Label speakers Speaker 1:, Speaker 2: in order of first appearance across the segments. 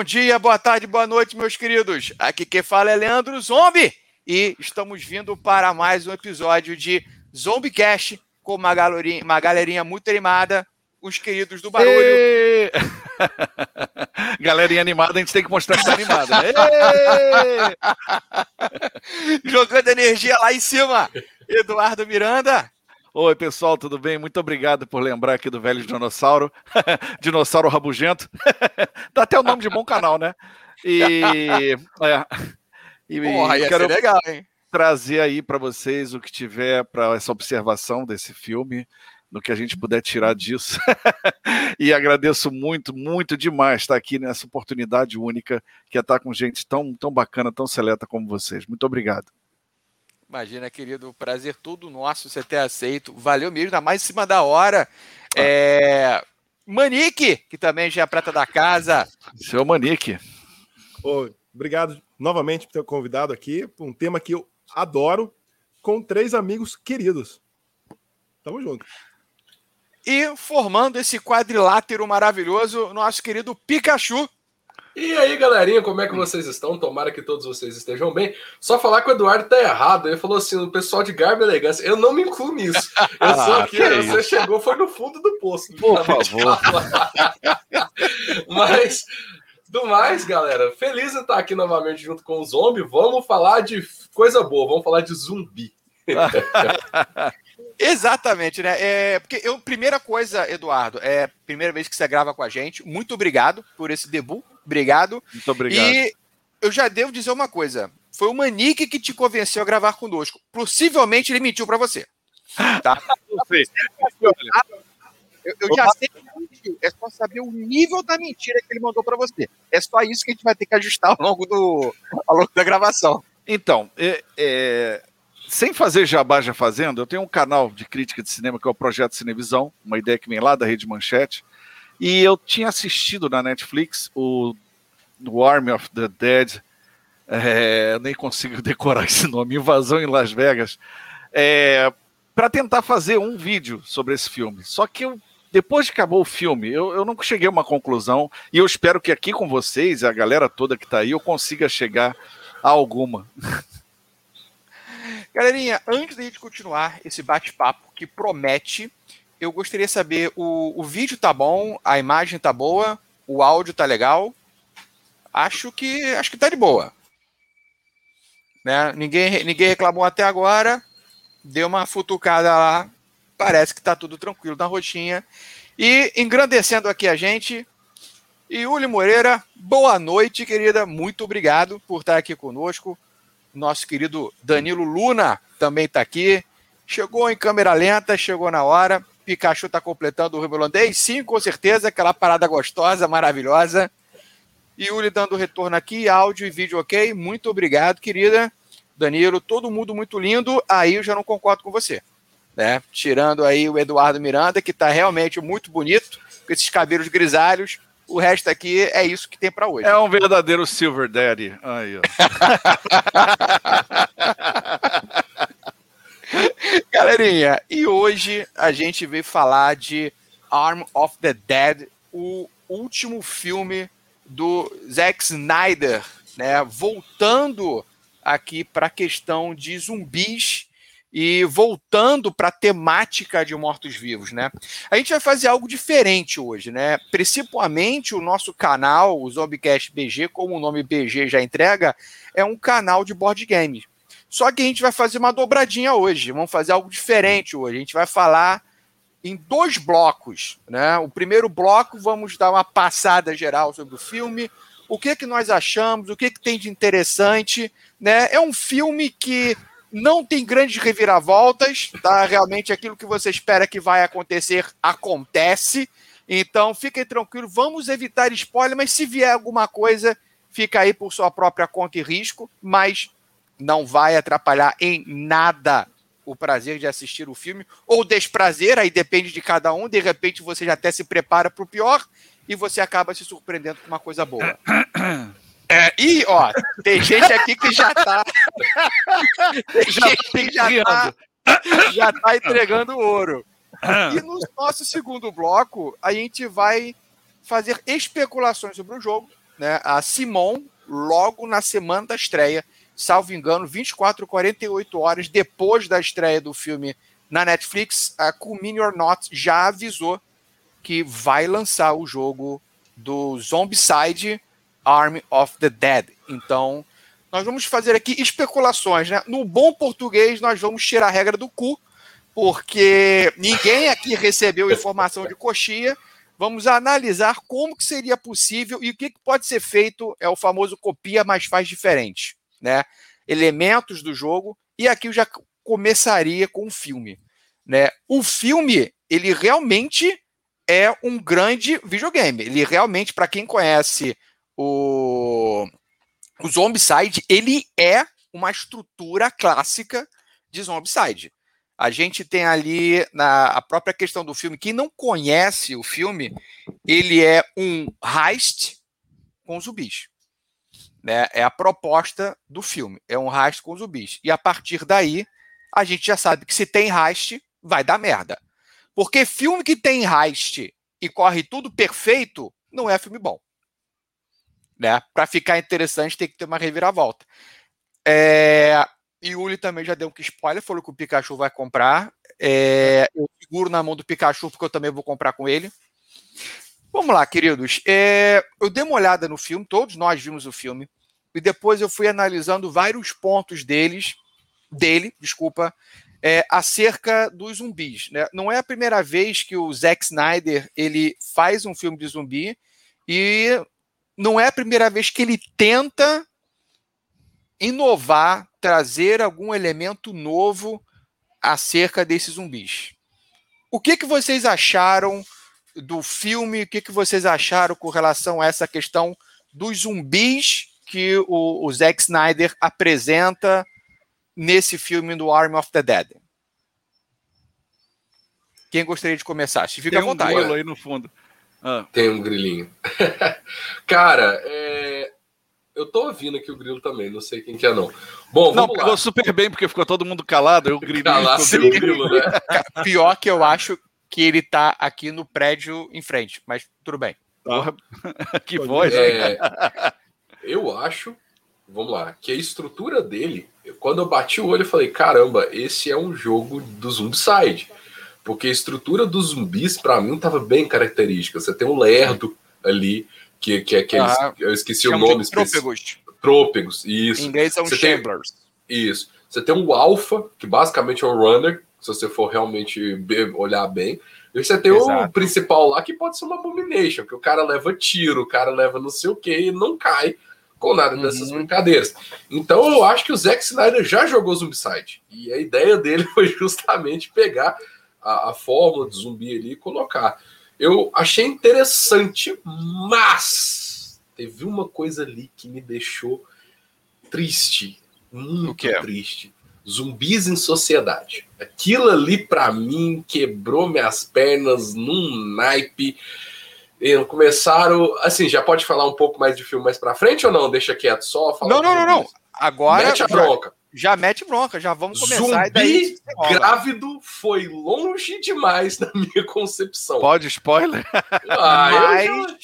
Speaker 1: Bom dia, boa tarde, boa noite, meus queridos. Aqui quem fala é Leandro Zombie e estamos vindo para mais um episódio de Zombie Cash com uma galerinha, uma galerinha muito animada, os queridos do barulho. E...
Speaker 2: galerinha animada, a gente tem que mostrar que está animada.
Speaker 1: Jogando energia lá em cima. Eduardo Miranda.
Speaker 2: Oi, pessoal, tudo bem? Muito obrigado por lembrar aqui do velho dinossauro. dinossauro rabugento. Dá até o nome de bom canal, né? E. É,
Speaker 1: e Porra, ia quero legal, hein?
Speaker 2: trazer aí para vocês o que tiver para essa observação desse filme, no que a gente puder tirar disso. e agradeço muito, muito demais estar aqui nessa oportunidade única, que é estar com gente tão, tão bacana, tão seleta como vocês. Muito obrigado.
Speaker 1: Imagina, querido, prazer todo nosso você ter aceito. Valeu mesmo, ainda mais em cima da hora. É... Manique, que também já é prata da casa.
Speaker 2: Seu Manique.
Speaker 3: Oi, obrigado novamente por ter convidado aqui. Um tema que eu adoro, com três amigos queridos. Tamo junto.
Speaker 1: E formando esse quadrilátero maravilhoso, nosso querido Pikachu.
Speaker 4: E aí, galerinha, como é que vocês estão? Tomara que todos vocês estejam bem. Só falar que o Eduardo tá errado. Ele falou assim: o pessoal de garbo elegância. Eu não me incluo nisso. Eu sou ah, aqui, você chegou, foi no fundo do poço.
Speaker 2: Por favor.
Speaker 4: Mas, do mais, galera, feliz de estar aqui novamente junto com o Zombie. Vamos falar de coisa boa, vamos falar de zumbi.
Speaker 1: Exatamente, né? É, porque eu, primeira coisa, Eduardo, é primeira vez que você grava com a gente. Muito obrigado por esse debut. Obrigado.
Speaker 2: Muito obrigado. E
Speaker 1: eu já devo dizer uma coisa. Foi o Manique que te convenceu a gravar conosco. Possivelmente ele mentiu para você. Tá? Eu, eu já sei que mentiu. É só saber o nível da mentira que ele mandou para você. É só isso que a gente vai ter que ajustar ao longo, do, ao longo da gravação.
Speaker 2: Então, é, é, sem fazer jabá já fazendo, eu tenho um canal de crítica de cinema que é o Projeto Cinevisão, uma ideia que vem lá da Rede Manchete, e eu tinha assistido na Netflix o, o Army of the Dead, é, nem consigo decorar esse nome, Invasão em Las Vegas, é, para tentar fazer um vídeo sobre esse filme. Só que eu, depois que acabou o filme, eu, eu não cheguei a uma conclusão, e eu espero que aqui com vocês, a galera toda que está aí, eu consiga chegar a alguma.
Speaker 1: Galerinha, antes da gente continuar esse bate-papo que promete, eu gostaria de saber: o, o vídeo tá bom, a imagem tá boa, o áudio tá legal. Acho que acho que tá de boa. Né? Ninguém, ninguém reclamou até agora. Deu uma futucada lá. Parece que tá tudo tranquilo na roxinha. E engrandecendo aqui a gente, Yuli Moreira, boa noite, querida. Muito obrigado por estar aqui conosco. Nosso querido Danilo Luna também está aqui. Chegou em câmera lenta, chegou na hora. Pikachu está completando o Rio Sim, com certeza, aquela parada gostosa, maravilhosa. Yuri dando retorno aqui, áudio e vídeo ok. Muito obrigado, querida. Danilo, todo mundo muito lindo. Aí eu já não concordo com você. Né? Tirando aí o Eduardo Miranda, que está realmente muito bonito, com esses cabelos grisalhos. O resto aqui é isso que tem para hoje.
Speaker 2: É um verdadeiro Silver Daddy. Aí, ó.
Speaker 1: Galerinha, e hoje a gente veio falar de Arm of the Dead, o último filme do Zack Snyder, né? Voltando aqui para a questão de zumbis e voltando para a temática de mortos-vivos, né? A gente vai fazer algo diferente hoje, né? Principalmente o nosso canal, o Zombicast BG, como o nome BG já entrega, é um canal de board games. Só que a gente vai fazer uma dobradinha hoje, vamos fazer algo diferente hoje. A gente vai falar em dois blocos, né? O primeiro bloco vamos dar uma passada geral sobre o filme, o que que nós achamos, o que que tem de interessante, né? É um filme que não tem grandes reviravoltas, tá? Realmente aquilo que você espera que vai acontecer acontece. Então fiquem tranquilos, vamos evitar spoiler, mas se vier alguma coisa, fica aí por sua própria conta e risco, mas não vai atrapalhar em nada o prazer de assistir o filme ou desprazer, aí depende de cada um. De repente você já até se prepara para o pior e você acaba se surpreendendo com uma coisa boa. É, e, ó, tem gente aqui que já tá. tem já gente que já tá, já tá entregando ouro. E no nosso segundo bloco, a gente vai fazer especulações sobre o jogo, né, a Simon logo na semana da estreia, salvo engano, 24 48 horas depois da estreia do filme na Netflix, a Kumini or Not já avisou que vai lançar o jogo do Zombicide Army of the Dead. Então, nós vamos fazer aqui especulações, né? No bom português, nós vamos tirar a regra do cu, porque ninguém aqui recebeu informação de coxia. Vamos analisar como que seria possível e o que, que pode ser feito, é o famoso copia, mas faz diferente, né? Elementos do jogo, e aqui eu já começaria com o filme, né? O filme, ele realmente é um grande videogame. Ele realmente, para quem conhece o o Zombicide, ele é uma estrutura clássica de Zombicide. A gente tem ali na a própria questão do filme, quem não conhece o filme, ele é um heist com zumbis. Né? É a proposta do filme, é um heist com zumbis. E a partir daí, a gente já sabe que se tem heist, vai dar merda. Porque filme que tem heist e corre tudo perfeito, não é filme bom né? Para ficar interessante, tem que ter uma reviravolta. É, e Uli também já deu um spoiler, falou que o Pikachu vai comprar. É, eu seguro na mão do Pikachu porque eu também vou comprar com ele. Vamos lá, queridos. É, eu dei uma olhada no filme, todos nós vimos o filme, e depois eu fui analisando vários pontos deles, dele, desculpa, é, acerca dos zumbis. Né? Não é a primeira vez que o Zack Snyder ele faz um filme de zumbi e não é a primeira vez que ele tenta inovar, trazer algum elemento novo acerca desses zumbis. O que, que vocês acharam do filme? O que, que vocês acharam com relação a essa questão dos zumbis que o, o Zack Snyder apresenta nesse filme do Army of the Dead? Quem gostaria de começar? Se fica
Speaker 2: Tem
Speaker 1: à vontade.
Speaker 2: Um aí no fundo.
Speaker 4: Ah. Tem um grilinho. Cara, é... eu tô ouvindo aqui o grilo também, não sei quem que é não. Bom,
Speaker 2: não, pegou super bem porque ficou todo mundo calado, eu grilinho.
Speaker 4: Calasse o grilo, né?
Speaker 1: Pior que eu acho que ele tá aqui no prédio em frente, mas tudo bem.
Speaker 2: Porra, que voz.
Speaker 4: É... eu acho, vamos lá, que a estrutura dele, quando eu bati o olho, eu falei, caramba, esse é um jogo do Zombicide. Porque a estrutura dos zumbis, para mim, tava bem característica. Você tem um lerdo ali, que, que é aqueles. Ah, eu esqueci o nome.
Speaker 1: Trôpegos.
Speaker 4: Trôpegos, isso.
Speaker 1: Em inglês são
Speaker 4: você
Speaker 1: Chamblers.
Speaker 4: Tem, isso. Você tem um Alpha, que basicamente é um runner, se você for realmente olhar bem. E você tem Exato. o principal lá, que pode ser uma abomination, que o cara leva tiro, o cara leva não sei o que e não cai com nada dessas uhum. brincadeiras. Então eu acho que o Zack Snyder já jogou Zombicide. E a ideia dele foi justamente pegar a, a fórmula de zumbi ali e colocar. Eu achei interessante, mas teve uma coisa ali que me deixou triste, muito
Speaker 1: é?
Speaker 4: triste. Zumbis em sociedade. Aquilo ali para mim quebrou minhas pernas num naipe. E começaram, assim, já pode falar um pouco mais de filme mais para frente ou não? Deixa quieto só.
Speaker 1: Não, não, não, não. Agora
Speaker 4: mete a bronca
Speaker 1: já mete bronca, já vamos começar.
Speaker 4: Zumbi daí, grávido foi longe demais na minha concepção.
Speaker 2: Pode spoiler?
Speaker 1: Ah, mas, já...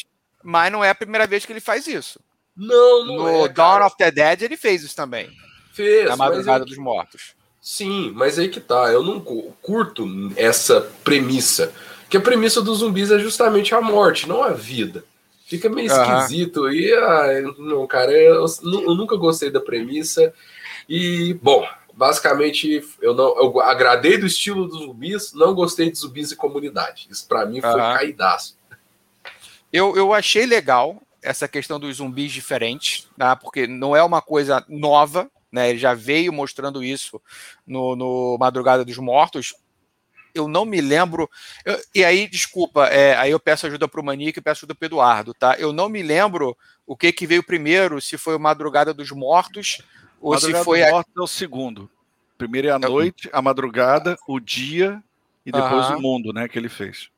Speaker 1: mas não é a primeira vez que ele faz isso.
Speaker 4: Não, não
Speaker 1: no
Speaker 4: é.
Speaker 1: Dawn of the Dead ele fez isso também.
Speaker 4: Fez.
Speaker 1: Na Madrugada dos Mortos.
Speaker 4: Sim, mas aí que tá. Eu não curto essa premissa. Que a premissa dos zumbis é justamente a morte, não a vida. Fica meio uhum. esquisito. E, ah, não, cara, eu, eu nunca gostei da premissa. E, bom, basicamente, eu não eu agradei do estilo dos zumbis, não gostei de zumbis e comunidade. Isso para mim foi uhum. caidaço.
Speaker 1: Eu, eu achei legal essa questão dos zumbis diferentes, tá? porque não é uma coisa nova, né? Ele já veio mostrando isso no, no Madrugada dos Mortos. Eu não me lembro. Eu, e aí, desculpa, é, aí eu peço ajuda para o Manique e peço ajuda para o Eduardo, tá? Eu não me lembro o que, que veio primeiro, se foi o Madrugada dos Mortos ou
Speaker 2: madrugada
Speaker 1: se foi
Speaker 2: a... é o segundo. Primeiro é a noite, a madrugada, o dia e depois o mundo, né, que ele fez.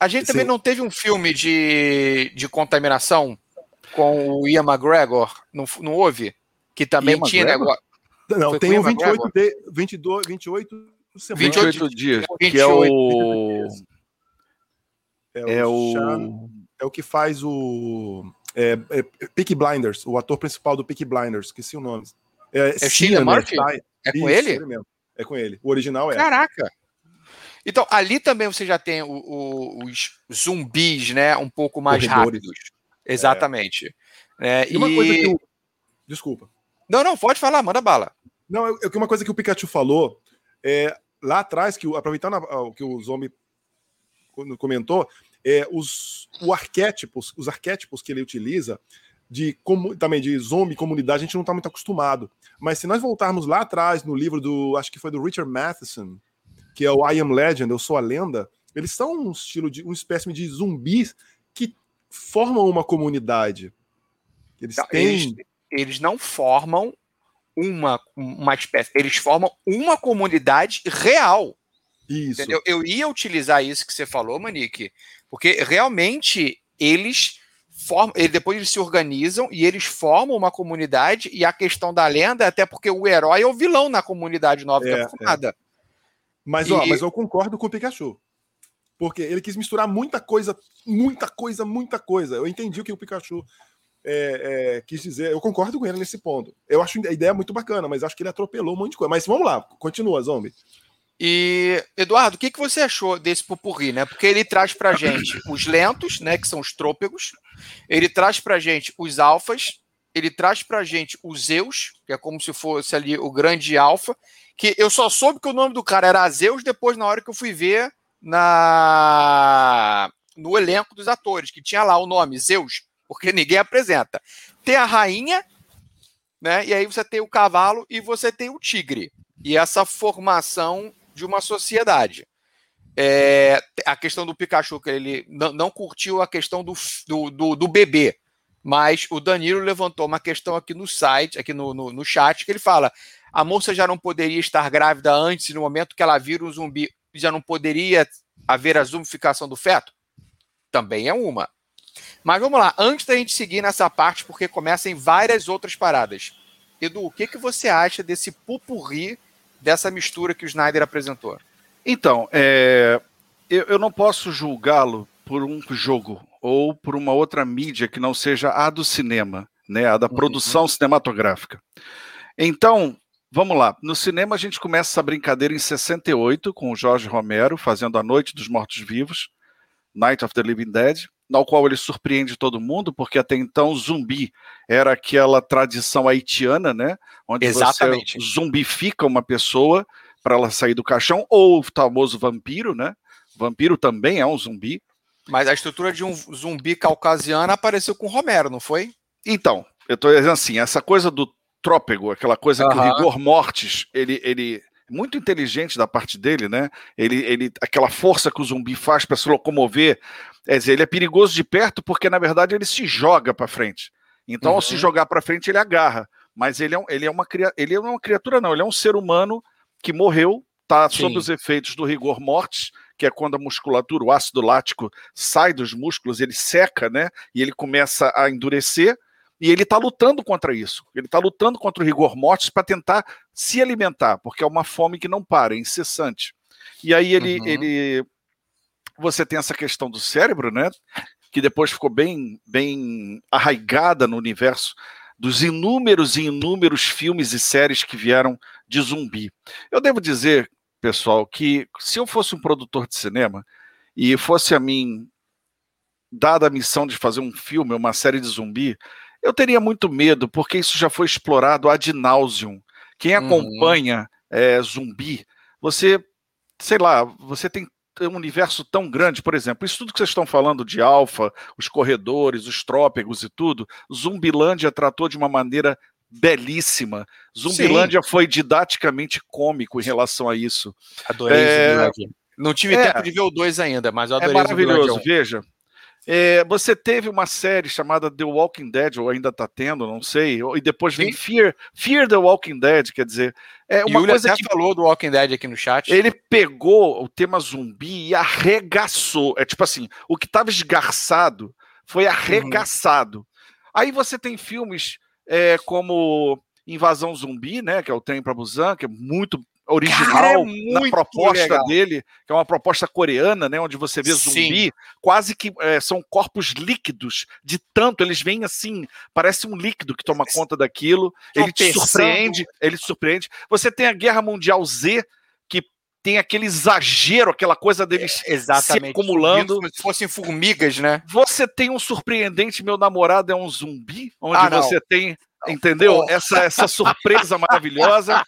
Speaker 1: A gente Esse... também não teve um filme de, de contaminação com o Ian McGregor, não, não houve? Que também Ian tinha negócio.
Speaker 3: Não, Foi tem o 28, de, 22, 28
Speaker 2: semanas. 28 dias, 28, que é o...
Speaker 3: É o... É o, é o que faz o... É, é, Peaky Blinders, o ator principal do Peaky Blinders, esqueci o nome.
Speaker 1: É, é Cillian Murphy? É com Isso, ele?
Speaker 3: ele mesmo. É com ele. O original é.
Speaker 1: Caraca! Então, ali também você já tem o, o, os zumbis, né? Um pouco mais Corredores. rápidos. Exatamente. É.
Speaker 3: e uma e... coisa que o... Desculpa.
Speaker 1: Não, não, pode falar, manda bala.
Speaker 3: Não, é, é uma coisa que o Pikachu falou é, lá atrás, que aproveitando o que o Zombie comentou, é, os, o arquétipos, os arquétipos que ele utiliza de também de zombie comunidade, a gente não está muito acostumado. Mas se nós voltarmos lá atrás no livro do, acho que foi do Richard Matheson, que é o I Am Legend, Eu Sou a Lenda, eles são um estilo de, um espécie de zumbis que formam uma comunidade.
Speaker 1: Eles têm. Eles, eles não formam uma, uma espécie, eles formam uma comunidade real.
Speaker 3: Isso.
Speaker 1: Entendeu? Eu ia utilizar isso que você falou, Manique, porque realmente eles formam, depois eles se organizam e eles formam uma comunidade, e a questão da lenda é até porque o herói é o vilão na comunidade nova é, que é formada. É.
Speaker 3: Mas, e... ó, mas eu concordo com o Pikachu. Porque ele quis misturar muita coisa, muita coisa, muita coisa. Eu entendi o que o Pikachu é, é, quis dizer. Eu concordo com ele nesse ponto. Eu acho a ideia muito bacana, mas acho que ele atropelou um monte de coisa. Mas vamos lá, continua, Zombie.
Speaker 1: E, Eduardo, o que, que você achou desse pupurri, né? Porque ele traz pra gente os lentos, né? Que são os trôpegos. Ele traz pra gente os alfas. Ele traz pra gente os Zeus, que é como se fosse ali o grande alfa que eu só soube que o nome do cara era Zeus depois, na hora que eu fui ver na no elenco dos atores, que tinha lá o nome Zeus, porque ninguém apresenta. Tem a rainha, né? E aí você tem o cavalo e você tem o tigre. E essa formação de uma sociedade. É, a questão do Pikachu, que ele não, curtiu a questão do, do, do, do, bebê. Mas o Danilo levantou uma questão aqui no site, aqui no, no, no chat, que ele fala: a moça já não poderia estar grávida antes, no momento que ela vira um zumbi, já não poderia haver a zumbificação do feto? Também é uma. Mas vamos lá, antes da gente seguir nessa parte, porque começam várias outras paradas. Edu, o que, que você acha desse pupurri, dessa mistura que o Snyder apresentou?
Speaker 2: Então, é, eu, eu não posso julgá-lo por um jogo ou por uma outra mídia que não seja a do cinema, né, a da uhum. produção cinematográfica. Então, Vamos lá. No cinema a gente começa essa brincadeira em 68 com o Jorge Romero fazendo A Noite dos Mortos Vivos, Night of the Living Dead, na qual ele surpreende todo mundo, porque até então zumbi era aquela tradição haitiana, né?
Speaker 1: Onde Exatamente.
Speaker 2: você zumbifica uma pessoa para ela sair do caixão, ou o famoso vampiro, né? Vampiro também é um zumbi.
Speaker 1: Mas a estrutura de um zumbi caucasiano apareceu com Romero, não foi?
Speaker 2: Então, eu estou dizendo assim, essa coisa do trópego, aquela coisa que o rigor mortis, ele, ele muito inteligente da parte dele, né? Ele, ele, aquela força que o zumbi faz para se locomover, é dizer, ele é perigoso de perto porque na verdade ele se joga para frente. Então, uhum. ao se uhum. jogar para frente, ele agarra. Mas ele é, ele é uma ele é uma criatura não, ele é um ser humano que morreu, está sob os efeitos do rigor mortis, que é quando a musculatura, o ácido lático sai dos músculos, ele seca, né? E ele começa a endurecer e ele está lutando contra isso. Ele está lutando contra o rigor mortis para tentar se alimentar, porque é uma fome que não para, é incessante. E aí ele, uhum. ele, você tem essa questão do cérebro, né? Que depois ficou bem, bem arraigada no universo dos inúmeros e inúmeros filmes e séries que vieram de zumbi. Eu devo dizer, pessoal, que se eu fosse um produtor de cinema e fosse a mim dada a missão de fazer um filme, uma série de zumbi, eu teria muito medo, porque isso já foi explorado ad nauseum. Quem uhum. acompanha uhum. é, zumbi, você, sei lá, você tem um universo tão grande, por exemplo, isso tudo que vocês estão falando de alfa, os corredores, os trópegos e tudo, Zumbilândia tratou de uma maneira belíssima. Zumbilândia Sim. foi didaticamente cômico em relação a isso.
Speaker 1: Adorei é... Não tive é... tempo de ver o 2 ainda, mas eu é adorei
Speaker 2: É maravilhoso, veja. É, você teve uma série chamada The Walking Dead, ou ainda está tendo, não sei, e depois vem Fear, Fear the Walking Dead, quer dizer, é uma coisa
Speaker 1: que falou do Walking Dead aqui no chat.
Speaker 2: Ele pegou o tema zumbi e arregaçou. É tipo assim, o que estava esgarçado foi arregaçado. Uhum. Aí você tem filmes é, como Invasão Zumbi, né, que é o Trem para Busan, que é muito original, Cara, é na proposta legal. dele, que é uma proposta coreana, né, onde você vê zumbi, Sim. quase que é, são corpos líquidos, de tanto eles vêm assim, parece um líquido que toma conta daquilo, ele te surpreende, ele te surpreende. Você tem a Guerra Mundial Z, que tem aquele exagero, aquela coisa deles
Speaker 1: é, se
Speaker 2: acumulando.
Speaker 1: Como se fossem formigas, né?
Speaker 2: Você tem um surpreendente, meu namorado é um zumbi, onde ah, você tem Entendeu? Essa, essa surpresa maravilhosa.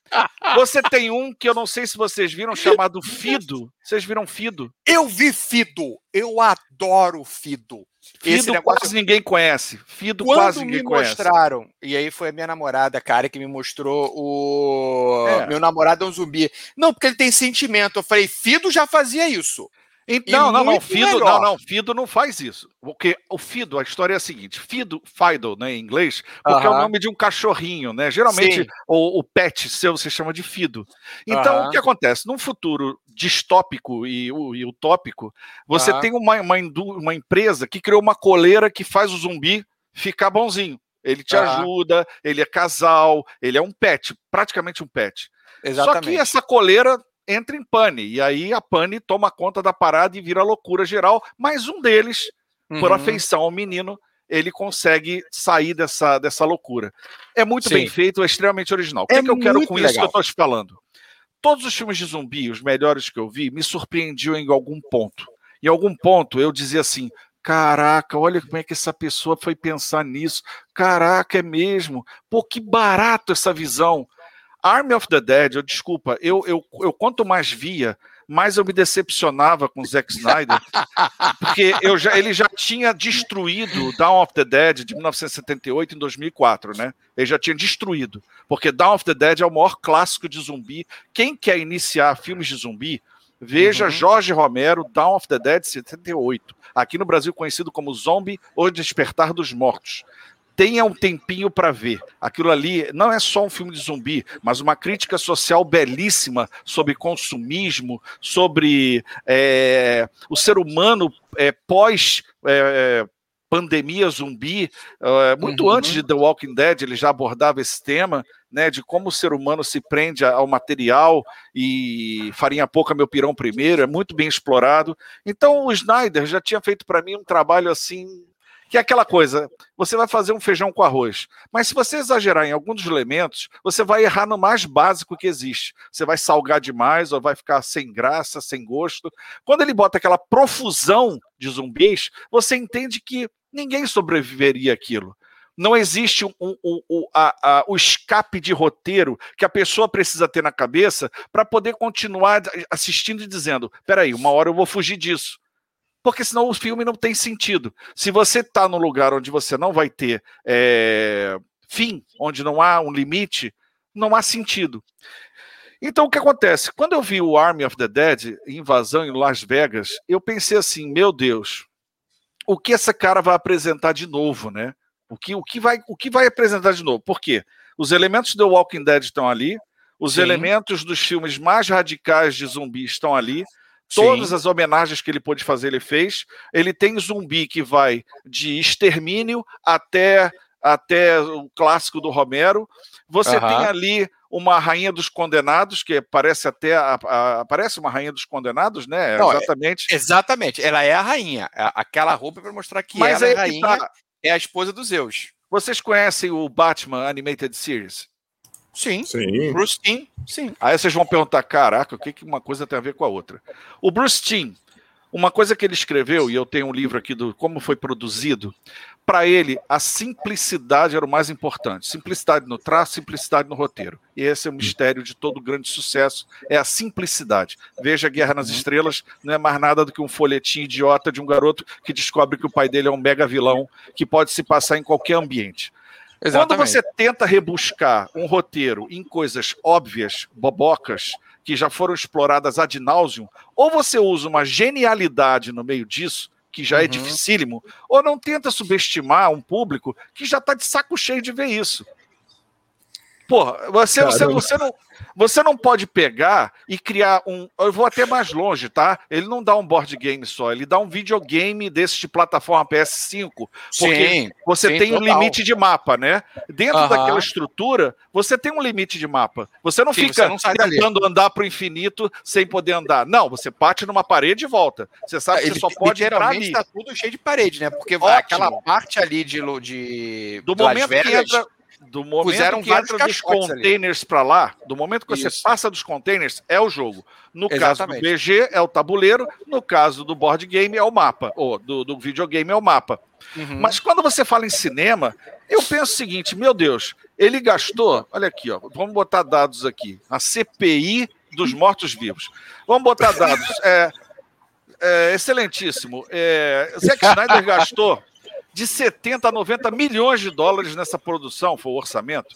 Speaker 2: Você tem um que eu não sei se vocês viram, chamado Fido. Vocês viram Fido?
Speaker 1: Eu vi Fido. Eu adoro Fido.
Speaker 2: Fido Esse negócio... quase ninguém conhece. Fido Quando quase ninguém
Speaker 1: me mostraram, e aí foi a minha namorada, cara, que me mostrou o. É. Meu namorado é um zumbi. Não, porque ele tem sentimento. Eu falei, Fido já fazia isso.
Speaker 2: Então, não, não, Fido, não, não, Fido não faz isso. Porque o Fido, a história é a seguinte: Fido, Fido, né, em inglês, porque uh -huh. é o nome de um cachorrinho, né? Geralmente o, o, pet seu se chama de Fido. Então, uh -huh. o que acontece? Num futuro distópico e, e utópico, você uh -huh. tem uma, uma, uma empresa que criou uma coleira que faz o zumbi ficar bonzinho. Ele te ajuda, ele é casal, ele é um pet, praticamente um pet. Exatamente. Só que essa coleira entra em pane. E aí a pane toma conta da parada e vira loucura geral. Mas um deles, uhum. por afeição ao menino, ele consegue sair dessa, dessa loucura. É muito Sim. bem feito, é extremamente original. O que, é, é que eu quero com legal. isso que eu estou te falando? Todos os filmes de zumbi, os melhores que eu vi, me surpreendiam em algum ponto. Em algum ponto eu dizia assim: Caraca, olha como é que essa pessoa foi pensar nisso. Caraca, é mesmo. Pô, que barato essa visão. Army of the Dead, eu desculpa, eu, eu, eu quanto mais via, mais eu me decepcionava com o Zack Snyder, porque eu já, ele já tinha destruído Dawn of the Dead de 1978 em 2004, né? Ele já tinha destruído, porque Dawn of the Dead é o maior clássico de zumbi. Quem quer iniciar filmes de zumbi, veja uhum. Jorge Romero, Dawn of the Dead 78, aqui no Brasil conhecido como Zombie ou Despertar dos Mortos tenha um tempinho para ver. Aquilo ali não é só um filme de zumbi, mas uma crítica social belíssima sobre consumismo, sobre é, o ser humano é, pós. É, pandemia zumbi, uh, muito uhum. antes de The Walking Dead, ele já abordava esse tema, né, de como o ser humano se prende ao material e farinha pouca meu pirão primeiro, é muito bem explorado. Então o Snyder já tinha feito para mim um trabalho assim que é aquela coisa, você vai fazer um feijão com arroz, mas se você exagerar em alguns dos elementos, você vai errar no mais básico que existe. Você vai salgar demais ou vai ficar sem graça, sem gosto. Quando ele bota aquela profusão de zumbis, você entende que ninguém sobreviveria àquilo. Não existe um, um, um, a, a, o escape de roteiro que a pessoa precisa ter na cabeça para poder continuar assistindo e dizendo: peraí, uma hora eu vou fugir disso porque senão o filme não tem sentido. Se você está num lugar onde você não vai ter é, fim, onde não há um limite, não há sentido. Então o que acontece? Quando eu vi o Army of the Dead, invasão em Las Vegas, eu pensei assim, meu Deus, o que essa cara vai apresentar de novo, né? O que, o que, vai, o que vai apresentar de novo? Por quê? Os elementos do Walking Dead estão ali, os Sim. elementos dos filmes mais radicais de zumbi estão ali, Todas as homenagens que ele pôde fazer, ele fez. Ele tem zumbi que vai de extermínio até, até o clássico do Romero. Você tem ali uma rainha dos condenados, que parece até a, a, parece uma rainha dos condenados, né?
Speaker 1: Não, é, exatamente. É, exatamente, ela é a rainha. É aquela roupa para mostrar que Mas ela é a rainha, tá. é a esposa dos Zeus.
Speaker 2: Vocês conhecem o Batman Animated Series?
Speaker 1: Sim.
Speaker 3: Sim.
Speaker 1: Bruce Timm, sim.
Speaker 2: Aí vocês vão perguntar, caraca, o que, que uma coisa tem a ver com a outra? O Bruce Timm, uma coisa que ele escreveu, e eu tenho um livro aqui do como foi produzido, para ele a simplicidade era o mais importante. Simplicidade no traço, simplicidade no roteiro. E esse é o mistério de todo grande sucesso, é a simplicidade. Veja Guerra nas Estrelas, não é mais nada do que um folhetim idiota de um garoto que descobre que o pai dele é um mega vilão que pode se passar em qualquer ambiente. Exatamente. Quando você tenta rebuscar um roteiro em coisas óbvias, bobocas, que já foram exploradas ad nauseum, ou você usa uma genialidade no meio disso, que já é uhum. é dificílimo, ou não tenta subestimar um público que já está de saco cheio de ver isso. Porra, você, você, você, não, você não pode pegar e criar um. Eu vou até mais longe, tá? Ele não dá um board game só, ele dá um videogame desse de plataforma PS5. Porque sim, você sim, tem total. um limite de mapa, né? Dentro uh -huh. daquela estrutura, você tem um limite de mapa. Você não sim, fica você não tentando dali. andar pro infinito sem poder andar. Não, você bate numa parede e volta. Você sabe que ele, você só pode entrar ali.
Speaker 1: tá tudo cheio de parede, né? Porque Ótimo. aquela parte ali de. de
Speaker 2: do momento Vegas, que entra do momento Puseram que entra dos containers para lá, do momento que Isso. você passa dos containers, é o jogo. No Exatamente. caso do BG, é o tabuleiro. No caso do board game, é o mapa. Ou do, do videogame, é o mapa. Uhum. Mas quando você fala em cinema, eu penso o seguinte: meu Deus, ele gastou. Olha aqui, ó, vamos botar dados aqui. A CPI dos mortos-vivos. Vamos botar dados. É, é excelentíssimo. É, Zack Snyder gastou de 70 a 90 milhões de dólares nessa produção, foi o orçamento.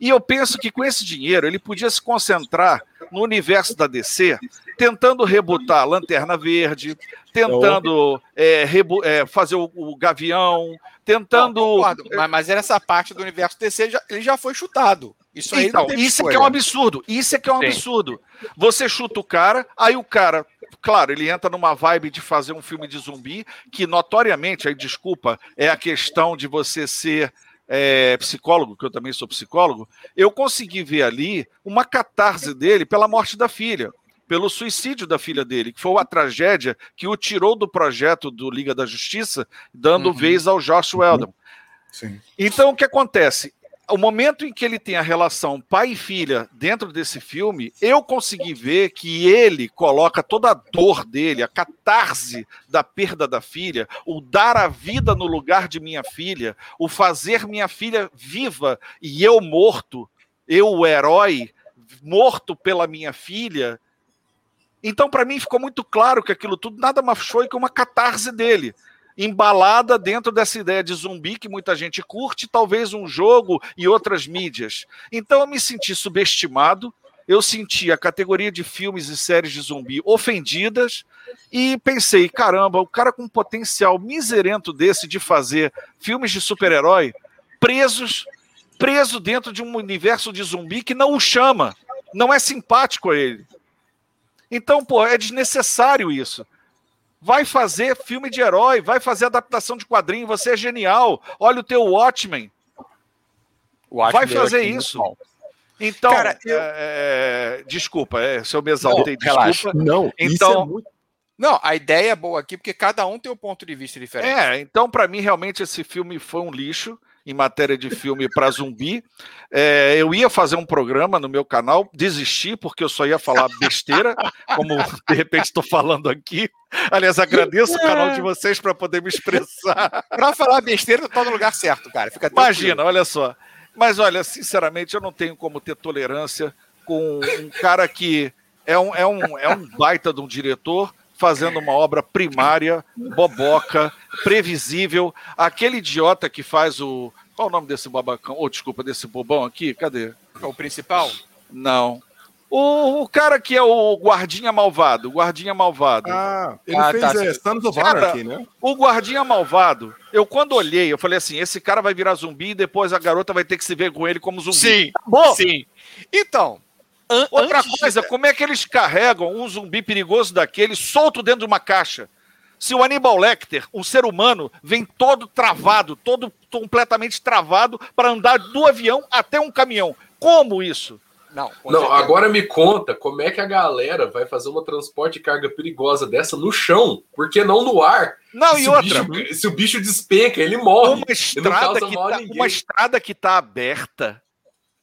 Speaker 2: E eu penso que com esse dinheiro ele podia se concentrar no universo da DC, tentando rebutar a Lanterna Verde, tentando é, é, fazer o, o, Gavião, tentando. Não,
Speaker 1: mas, mas essa parte do universo DC já, ele já foi chutado.
Speaker 2: Isso aí então, isso é que é um absurdo. Isso é que é um Sim. absurdo. Você chuta o cara, aí o cara claro, ele entra numa vibe de fazer um filme de zumbi, que notoriamente, aí desculpa, é a questão de você ser é, psicólogo, que eu também sou psicólogo, eu consegui ver ali uma catarse dele pela morte da filha, pelo suicídio da filha dele, que foi a tragédia que o tirou do projeto do Liga da Justiça, dando uhum. vez ao Josh Weldon. Sim. Então, o que acontece? O momento em que ele tem a relação pai e filha dentro desse filme, eu consegui ver que ele coloca toda a dor dele, a catarse da perda da filha, o dar a vida no lugar de minha filha, o fazer minha filha viva e eu morto, eu o herói, morto pela minha filha. Então, para mim, ficou muito claro que aquilo tudo nada mais foi que uma catarse dele embalada dentro dessa ideia de zumbi que muita gente curte, talvez um jogo e outras mídias. Então eu me senti subestimado, eu senti a categoria de filmes e séries de zumbi ofendidas e pensei, caramba, o cara com um potencial miserento desse de fazer filmes de super-herói presos, preso dentro de um universo de zumbi que não o chama, não é simpático a ele. Então, pô, é desnecessário isso vai fazer filme de herói, vai fazer adaptação de quadrinho, você é genial. Olha o teu Watchmen. Watchmen vai fazer isso. Então, Cara, eu... é, é, desculpa, é, se eu me exaltei, não, desculpa.
Speaker 3: Relaxa. Não, então, é muito...
Speaker 1: não, a ideia é boa aqui, porque cada um tem um ponto de vista diferente.
Speaker 2: É, então, para mim, realmente, esse filme foi um lixo em matéria de filme para zumbi. É, eu ia fazer um programa no meu canal, desisti porque eu só ia falar besteira, como de repente estou falando aqui. Aliás, agradeço o canal de vocês para poder me expressar.
Speaker 1: para falar besteira, está no lugar certo, cara. Fica
Speaker 2: Imagina, olha só. Mas olha, sinceramente, eu não tenho como ter tolerância com um cara que é um, é um, é um baita de um diretor fazendo uma obra primária, boboca, previsível. Aquele idiota que faz o. Qual o nome desse babacão? Oh, desculpa, desse bobão aqui? Cadê?
Speaker 1: É o principal?
Speaker 2: Não. O, o, cara que é o guardinha malvado, o guardinha malvado.
Speaker 3: Ah, ele ah, fez tá, é, Sons of Anarchy, né?
Speaker 2: O guardinha malvado, eu quando olhei, eu falei assim, esse cara vai virar zumbi e depois a garota vai ter que se ver com ele como zumbi.
Speaker 1: Sim, Bom, sim. Então,
Speaker 2: An Outra coisa, de... como é que eles carregam um zumbi perigoso daquele solto dentro de uma caixa? Se o Aníbal Lecter, um ser humano, vem todo travado, todo completamente travado para andar do avião até um caminhão. Como isso?
Speaker 4: Não, não agora me conta como é que a galera vai fazer uma transporte de carga perigosa dessa no chão, porque não no ar.
Speaker 2: Não, se e outra.
Speaker 4: Bicho, se o bicho despenca, ele morre.
Speaker 2: Uma estrada, que tá, uma estrada que tá aberta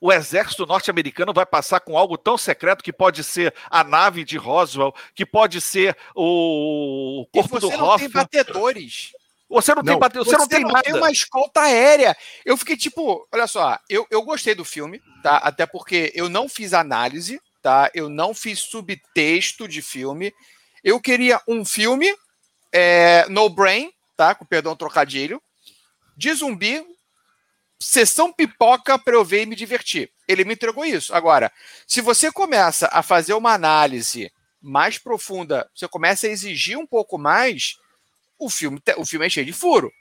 Speaker 2: o exército norte-americano vai passar com algo tão secreto que pode ser a nave de Roswell, que pode ser o corpo do Hoffman. Você não tem
Speaker 1: batedores.
Speaker 2: Você não, não tem batedores, você, você não tem não nada.
Speaker 1: tem uma escolta aérea. Eu fiquei tipo, olha só, eu, eu gostei do filme, tá? Até porque eu não fiz análise, tá? Eu não fiz subtexto de filme. Eu queria um filme é, no brain, tá? Com perdão trocadilho, de zumbi sessão pipoca para eu ver e me divertir. Ele me entregou isso. Agora, se você começa a fazer uma análise mais profunda, você começa a exigir um pouco mais, o filme, o filme é cheio de furo.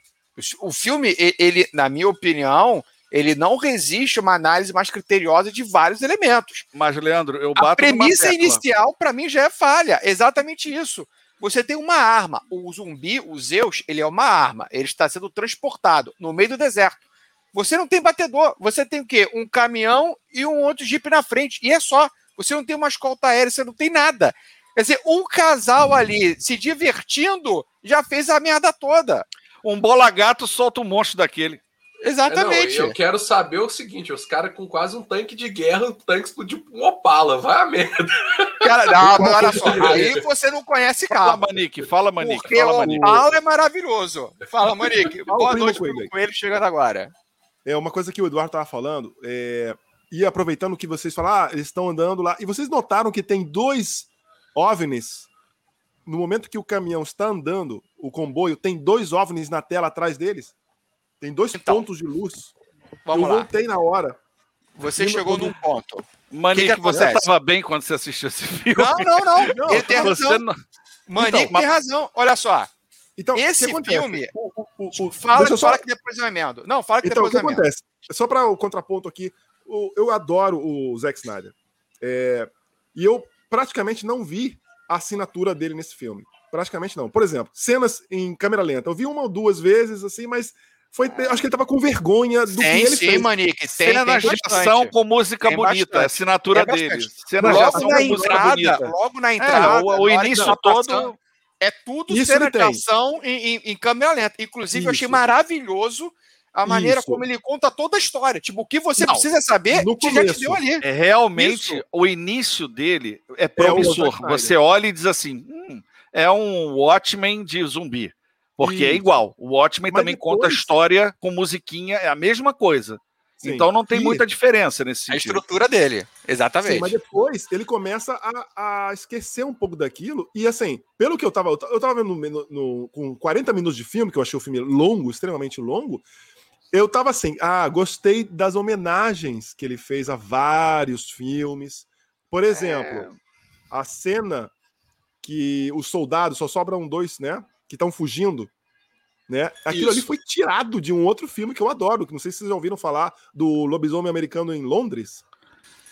Speaker 1: O filme, ele, na minha opinião, Ele não resiste a uma análise mais criteriosa de vários elementos.
Speaker 2: Mas, Leandro, eu bato
Speaker 1: A premissa inicial, para mim, já é falha. Exatamente isso. Você tem uma arma. O zumbi, o Zeus, ele é uma arma. Ele está sendo transportado no meio do deserto. Você não tem batedor. Você tem o quê? Um caminhão e um outro jipe na frente. E é só. Você não tem uma escolta aérea, você não tem nada. Quer dizer, um casal ali se divertindo já fez a merda toda.
Speaker 2: Um bola gato solta um monstro daquele.
Speaker 1: Exatamente.
Speaker 4: É, não, eu quero saber o seguinte: os caras com quase um tanque de guerra, um tanque explodiu um Opala, vai a merda.
Speaker 1: Cara, não, olha só, aí você não conhece
Speaker 2: Fala, Manique, fala, Manique.
Speaker 1: Porque
Speaker 2: fala,
Speaker 1: o
Speaker 2: Manique.
Speaker 1: Opala é maravilhoso. Fala, Manique. Boa noite pro
Speaker 3: aí.
Speaker 1: Coelho chegando agora.
Speaker 3: É uma coisa que o Eduardo estava falando, é, e aproveitando que vocês falaram, ah, eles estão andando lá, e vocês notaram que tem dois OVNIs, no momento que o caminhão está andando, o comboio, tem dois OVNIs na tela atrás deles? Tem dois
Speaker 1: Então,
Speaker 3: pontos de luz.
Speaker 1: Vamos
Speaker 3: Eu
Speaker 1: lá.
Speaker 3: voltei na hora.
Speaker 1: Você chegou
Speaker 3: quando-
Speaker 1: num ponto.
Speaker 2: Manique,
Speaker 1: que que
Speaker 2: você estava bem quando você assistiu esse filme?
Speaker 1: Não, não, não.
Speaker 3: Não,
Speaker 1: tem
Speaker 2: Você não-
Speaker 1: Manique
Speaker 3: Então, mas-
Speaker 1: tem razão. Olha só.
Speaker 3: Então, o que
Speaker 1: Esse filme-
Speaker 3: O- o- o- o-
Speaker 1: Fala,
Speaker 3: só-
Speaker 1: fala que depois eu emendo. Não, fala que
Speaker 3: Então, o
Speaker 1: depois
Speaker 3: que
Speaker 1: eu emendo.
Speaker 3: acontece? Só para o contraponto aqui, o- eu adoro o Zack Snyder. É, e eu praticamente não vi a assinatura dele nesse filme. Praticamente não. Por exemplo, cenas em câmera lenta. Eu vi uma ou duas vezes, assim, mas foi, acho que ele tava com vergonha do que
Speaker 1: Tem
Speaker 3: ele
Speaker 1: sim,
Speaker 3: fez.
Speaker 1: Manique. Tem,
Speaker 2: Cenas
Speaker 1: tem
Speaker 2: ação com música
Speaker 1: Tem
Speaker 2: bonita,
Speaker 1: bastante.
Speaker 2: é assinatura
Speaker 1: Tem
Speaker 2: dele. de
Speaker 1: Logo
Speaker 2: ação
Speaker 1: na
Speaker 2: com música
Speaker 1: entrada,
Speaker 2: bonita.
Speaker 1: logo na
Speaker 2: É,
Speaker 1: entrada.
Speaker 2: o, o
Speaker 1: que
Speaker 2: início
Speaker 1: tá
Speaker 2: todo.
Speaker 1: É tudo
Speaker 3: Isso
Speaker 1: cena de ação em, em- em câmera lenta. Inclusive, eu achei
Speaker 3: Isso.
Speaker 1: maravilhoso a maneira
Speaker 3: Isso.
Speaker 1: como ele conta toda a história. Tipo, o que você
Speaker 2: Não,
Speaker 1: precisa saber,
Speaker 3: no
Speaker 1: que já te
Speaker 3: começo.
Speaker 1: deu ali.
Speaker 2: É realmente
Speaker 1: Isso.
Speaker 2: o início dele é
Speaker 3: É
Speaker 2: promissor.
Speaker 3: Snyder.
Speaker 2: Você olha e diz assim: "Hum, é um Watchmen de zumbi. Porque é
Speaker 3: Isso.
Speaker 2: igual. O Watchmen
Speaker 3: Mas
Speaker 2: também conta a
Speaker 3: depois-
Speaker 2: história com musiquinha, é a mesma coisa.
Speaker 3: Sim.
Speaker 2: Então não tem
Speaker 3: E-
Speaker 2: muita diferença nesse
Speaker 1: A
Speaker 2: sentido.
Speaker 1: estrutura dele.
Speaker 3: Sim,
Speaker 1: Exatamente.
Speaker 3: mas depois ele começa a, a esquecer um pouco daquilo. E assim, pelo que eu tava. Eu ta- eu tava vendo no- no- com 40 minutos de filme, que eu achei o filme longo, extremamente longo. Eu tava assim, ah, gostei das homenagens que ele fez a vários filmes. Por exemplo, a cena que os soldados só sobram dois, né? Que estão fugindo. Né? Aquilo ali
Speaker 1: Isso.
Speaker 3: foi tirado de um outro filme que eu adoro, que não sei se vocês já ouviram falar do lobisomem americano em Londres.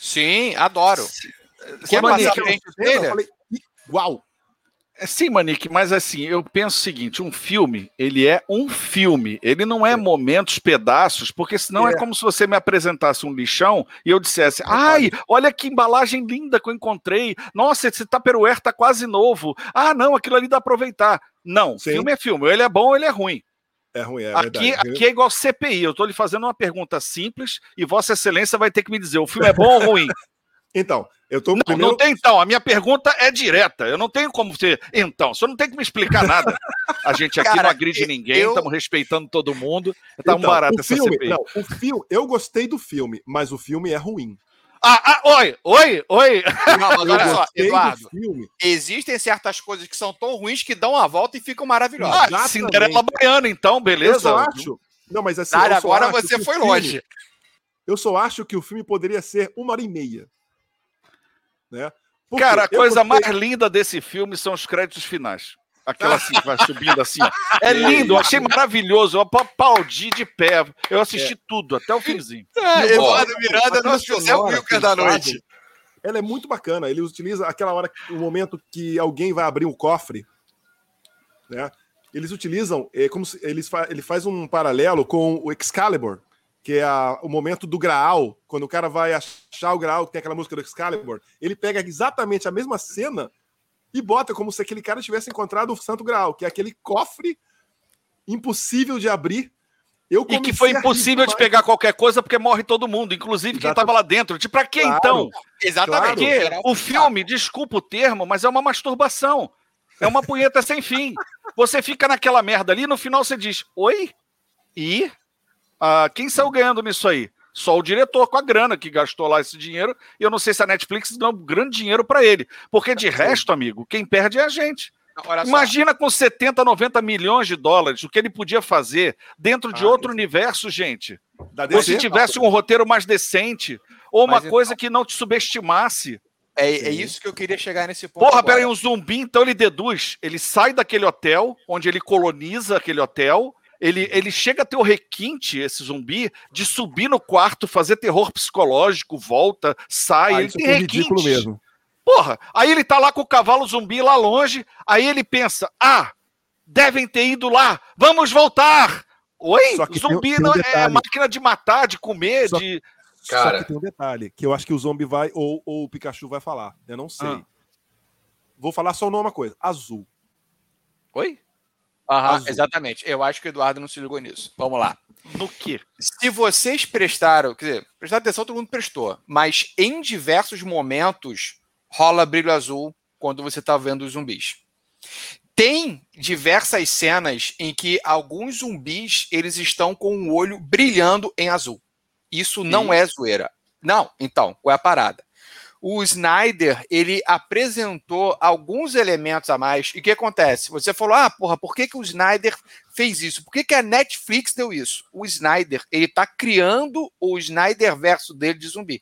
Speaker 1: Sim, adoro. Quer
Speaker 2: Manique,
Speaker 1: passar a frente
Speaker 3: Eu
Speaker 1: dele?
Speaker 3: falei, igual.
Speaker 2: É, Sim, Manique, mas assim, eu penso o seguinte: um filme, ele é um filme, ele não é,
Speaker 3: É.
Speaker 2: momentos, pedaços, porque senão é.
Speaker 3: É.
Speaker 2: como se você me apresentasse um lixão e eu dissesse: ai, olha que embalagem linda que eu encontrei, nossa, esse Tupperware tá quase novo, ah, não, aquilo ali dá pra aproveitar. Não,
Speaker 3: Sim.
Speaker 2: filme é filme, ou ele é bom ou ele é ruim.
Speaker 3: É ruim, é
Speaker 2: aqui,
Speaker 3: verdade.
Speaker 2: aqui é igual CPI, eu tô lhe fazendo uma pergunta simples e Vossa Excelência vai ter que me dizer: o filme é bom ou ruim?
Speaker 3: Então, eu tô
Speaker 2: Não,
Speaker 3: primeiro...
Speaker 2: não tem então. A minha pergunta é direta. Eu não tenho como ser. Então, o senhor não tem que me explicar nada. A gente aqui
Speaker 1: Cara,
Speaker 2: não agride ninguém,
Speaker 1: eu-
Speaker 2: estamos respeitando todo mundo. Tá um
Speaker 3: Então,
Speaker 2: barato
Speaker 3: o
Speaker 2: essa
Speaker 3: filme,
Speaker 2: CPI.
Speaker 3: não, o filme, eu gostei do filme, mas o filme é ruim.
Speaker 2: Ah, ah, oi, oi, oi.
Speaker 1: Não, mas
Speaker 3: Eu
Speaker 1: olha só, Eduardo, existem certas coisas que são tão ruins que dão a volta e ficam maravilhosas.
Speaker 2: Ah,
Speaker 3: Exatamente.
Speaker 2: Cinderela Baiana, então,
Speaker 3: Eu
Speaker 2: beleza?
Speaker 3: só acho. Não, mas assim,
Speaker 1: Cara,
Speaker 3: eu só
Speaker 1: agora
Speaker 3: acho
Speaker 1: você foi
Speaker 3: filme-
Speaker 1: longe.
Speaker 3: Eu só acho que o filme poderia ser uma hora e meia. Né? Porque
Speaker 2: Cara, a coisa
Speaker 3: gostei-
Speaker 2: mais linda desse filme são os créditos finais. Aquela assim, que vai subindo assim. É lindo, eu achei maravilhoso. Eu aplaudi de pé. Eu assisti tudo, até o finzinho.
Speaker 3: Eu
Speaker 1: Eduardo Miranda, nosso José Wilker da noite.
Speaker 3: Ela é muito bacana. Ele utiliza aquela hora, o momento que alguém vai abrir um cofre, né? Eles utilizam, é, como se, eles fa, ele faz um paralelo com o Excalibur, que é a- o momento do Graal, quando o cara vai achar o Graal, que tem aquela música do Excalibur. Ele pega exatamente a mesma cena e bota como se aquele cara tivesse encontrado o Santo Graal, que é aquele cofre impossível de abrir. Eu
Speaker 2: E que foi impossível de pegar qualquer coisa porque morre todo mundo, inclusive quem estava lá dentro. Tipo, pra quê
Speaker 3: Claro.
Speaker 2: então?
Speaker 1: Exatamente.
Speaker 2: Porque
Speaker 1: Era
Speaker 2: o filme, desculpa o termo, mas é uma masturbação. É uma punheta sem fim. Você fica naquela merda ali, no final você diz: Oi? E? Ah, quem saiu ganhando nisso aí? Só o diretor com a grana que gastou lá esse dinheiro. E eu não sei se a Netflix deu um grande dinheiro para ele. Porque de resto, amigo, quem perde é a gente. Imagina com 70, 90 milhões de dólares o que ele podia fazer dentro de
Speaker 3: Ah,
Speaker 2: outro
Speaker 3: sim.
Speaker 2: universo, gente.
Speaker 3: Da
Speaker 2: Ou se tivesse um roteiro mais decente, ou uma
Speaker 1: Mas então-
Speaker 2: coisa que não te subestimasse.
Speaker 1: É, é isso que eu queria chegar nesse ponto.
Speaker 2: Porra,
Speaker 1: agora.
Speaker 2: peraí, um zumbi, então ele deduz. Ele sai daquele hotel, onde ele coloniza aquele hotel, Ele, ele chega a ter o requinte, esse zumbi, de subir no quarto, fazer terror psicológico, volta, sai.
Speaker 3: Ah,
Speaker 2: ele
Speaker 3: isso
Speaker 2: tem
Speaker 3: foi
Speaker 2: requinte.
Speaker 3: ridículo mesmo.
Speaker 2: Porra, aí ele tá lá com o cavalo zumbi lá longe, aí ele pensa: ah, devem ter ido lá, vamos voltar! Oi?
Speaker 3: Só que
Speaker 2: zumbi
Speaker 3: tem- tem um
Speaker 2: não é máquina de matar, de comer,
Speaker 3: Só-
Speaker 2: de.
Speaker 4: Cara.
Speaker 3: Só que tem um detalhe, que eu acho que o zombie vai, ou, ou o Pikachu vai falar. Eu não sei.
Speaker 2: Ah.
Speaker 3: Vou falar só uma coisa: azul.
Speaker 2: Oi?
Speaker 1: Aham, exatamente. Eu acho que o Eduardo não se ligou nisso. Vamos lá.
Speaker 2: No quê?
Speaker 1: Se vocês prestaram, quer dizer, prestaram atenção, todo mundo prestou, mas em diversos momentos rola brilho azul quando você tá vendo os zumbis. Tem diversas cenas em que alguns zumbis eles estão com o olho brilhando em azul. Isso não é zoeira. Não, então, qual é a parada? O Snyder, ele apresentou alguns elementos a mais. E o que acontece? Você falou, ah, porra, por que, que o Snyder fez isso? Por que, que a Netflix deu isso? O Snyder, ele tá criando o Snyder verso dele de zumbi.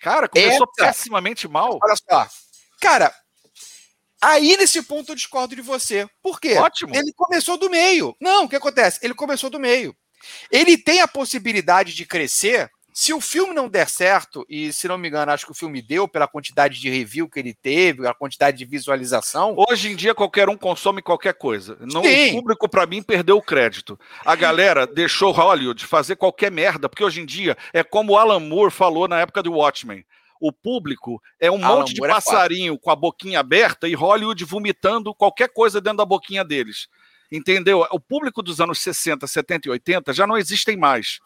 Speaker 2: Cara, começou
Speaker 1: Essa-
Speaker 2: pessimamente mal.
Speaker 1: Olha só. Cara, aí nesse ponto eu discordo de você. Por quê?
Speaker 2: Ótimo.
Speaker 1: Ele começou do meio. Não, o que acontece? Ele começou do meio. Ele tem a possibilidade de crescer. Se o filme não der certo, e se não me engano, acho que o filme deu pela quantidade de review que ele teve, a quantidade de visualização.
Speaker 2: Hoje em dia, qualquer um consome qualquer coisa. Não,
Speaker 1: Sim.
Speaker 2: o público, pra mim, perdeu o crédito. A galera deixou Hollywood fazer qualquer merda, porque hoje em dia é como o Alan Moore falou na época do Watchmen. O público é um
Speaker 1: Alan
Speaker 2: monte de
Speaker 1: é
Speaker 2: passarinho com a boquinha aberta e Hollywood vomitando qualquer coisa dentro da boquinha deles. Entendeu? O público dos anos 60, 70 e 80 já não existem mais.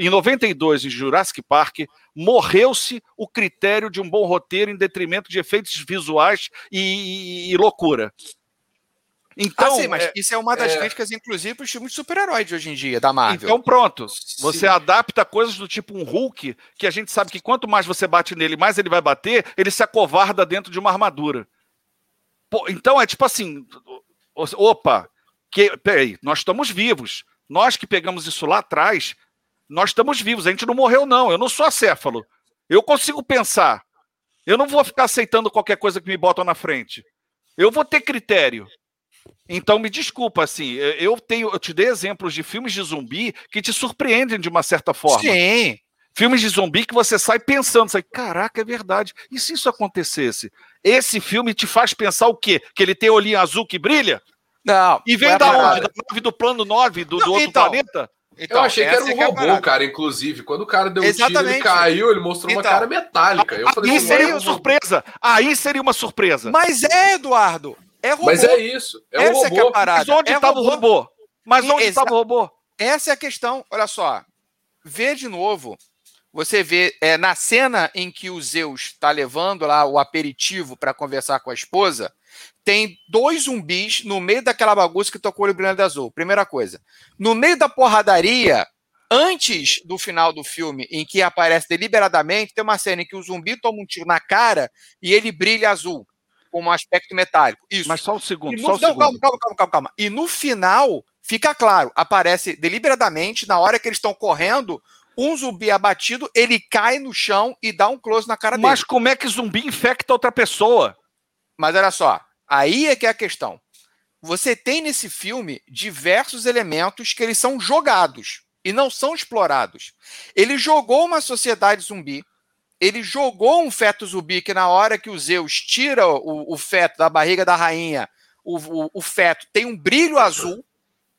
Speaker 2: Em 92, em Jurassic Park, morreu-se o critério de um bom roteiro em detrimento de efeitos visuais e, e- e loucura. Então,
Speaker 1: ah, sim, mas
Speaker 2: é-
Speaker 1: isso é uma das
Speaker 4: é.
Speaker 1: críticas, inclusive, para os filmes de super-herói de hoje em dia, da Marvel.
Speaker 2: então pronto. Você
Speaker 1: Sim.
Speaker 2: adapta coisas do tipo um Hulk, que a gente sabe que quanto mais você bate nele, mais ele vai bater, ele se acovarda dentro de uma armadura. Pô, então é tipo assim, opa, que, peraí, nós estamos vivos. Nós que pegamos isso lá atrás, nós estamos vivos. A gente não morreu, não. Eu não sou acéfalo. Eu consigo pensar. Eu não vou ficar aceitando qualquer coisa que me botam na frente. Eu vou ter critério. Então me desculpa, assim, eu- tenho, eu te dei exemplos de filmes de zumbi que te surpreendem de uma certa forma.
Speaker 1: Sim.
Speaker 2: Filmes de zumbi que você sai pensando, sai, caraca, é verdade. E se isso acontecesse? Esse filme te faz pensar o quê? Que ele tem olhinho azul que brilha?
Speaker 1: Não.
Speaker 2: E vem
Speaker 1: é
Speaker 2: da onde? Da nave do plano 9 do, do
Speaker 1: Não,
Speaker 2: outro
Speaker 1: então,
Speaker 2: planeta?
Speaker 1: Então,
Speaker 4: eu achei que era um
Speaker 1: é
Speaker 4: robô, cara, inclusive. Quando o cara deu um tiro,
Speaker 1: Exatamente.
Speaker 4: ele caiu, ele mostrou uma
Speaker 1: Então.
Speaker 4: cara metálica. Eu falei,
Speaker 2: Aí
Speaker 4: assim,
Speaker 2: seria
Speaker 4: "Mano,
Speaker 2: uma surpresa. Aí seria uma surpresa.
Speaker 1: Mas é, Eduardo. É robô.
Speaker 4: Mas é isso. É um
Speaker 1: Essa é que é a
Speaker 4: robô.
Speaker 1: parada.
Speaker 2: Mas onde
Speaker 1: É
Speaker 2: estava o robô? Mas onde estava o robô?
Speaker 1: Essa é a questão. Olha só. Vê de novo. Você vê é, na cena em que o Zeus está levando lá o aperitivo para conversar com a esposa, tem dois zumbis no meio daquela bagunça que tocou o olho brilhante azul. Primeira coisa. No meio da porradaria, antes do final do filme, em que aparece deliberadamente, tem uma cena em que o zumbi toma um tiro na cara e ele brilha azul, com um aspecto metálico. Isso.
Speaker 2: Mas só um segundo,
Speaker 1: E
Speaker 2: só
Speaker 1: no,
Speaker 2: um
Speaker 1: não,
Speaker 2: segundo.
Speaker 1: calma, calma, calma, calma. E no final, fica claro, aparece deliberadamente, na hora que eles estão correndo, um zumbi abatido, ele cai no chão e dá um close na cara
Speaker 2: Mas
Speaker 1: dele.
Speaker 2: como é que zumbi infecta outra pessoa?
Speaker 1: Mas olha só, aí é que é a questão. Você tem nesse filme diversos elementos que eles são jogados e não são explorados. Ele jogou uma sociedade zumbi, ele jogou um feto zumbi que na hora que o Zeus tira o, o feto da barriga da rainha, o, o- o feto tem um brilho azul,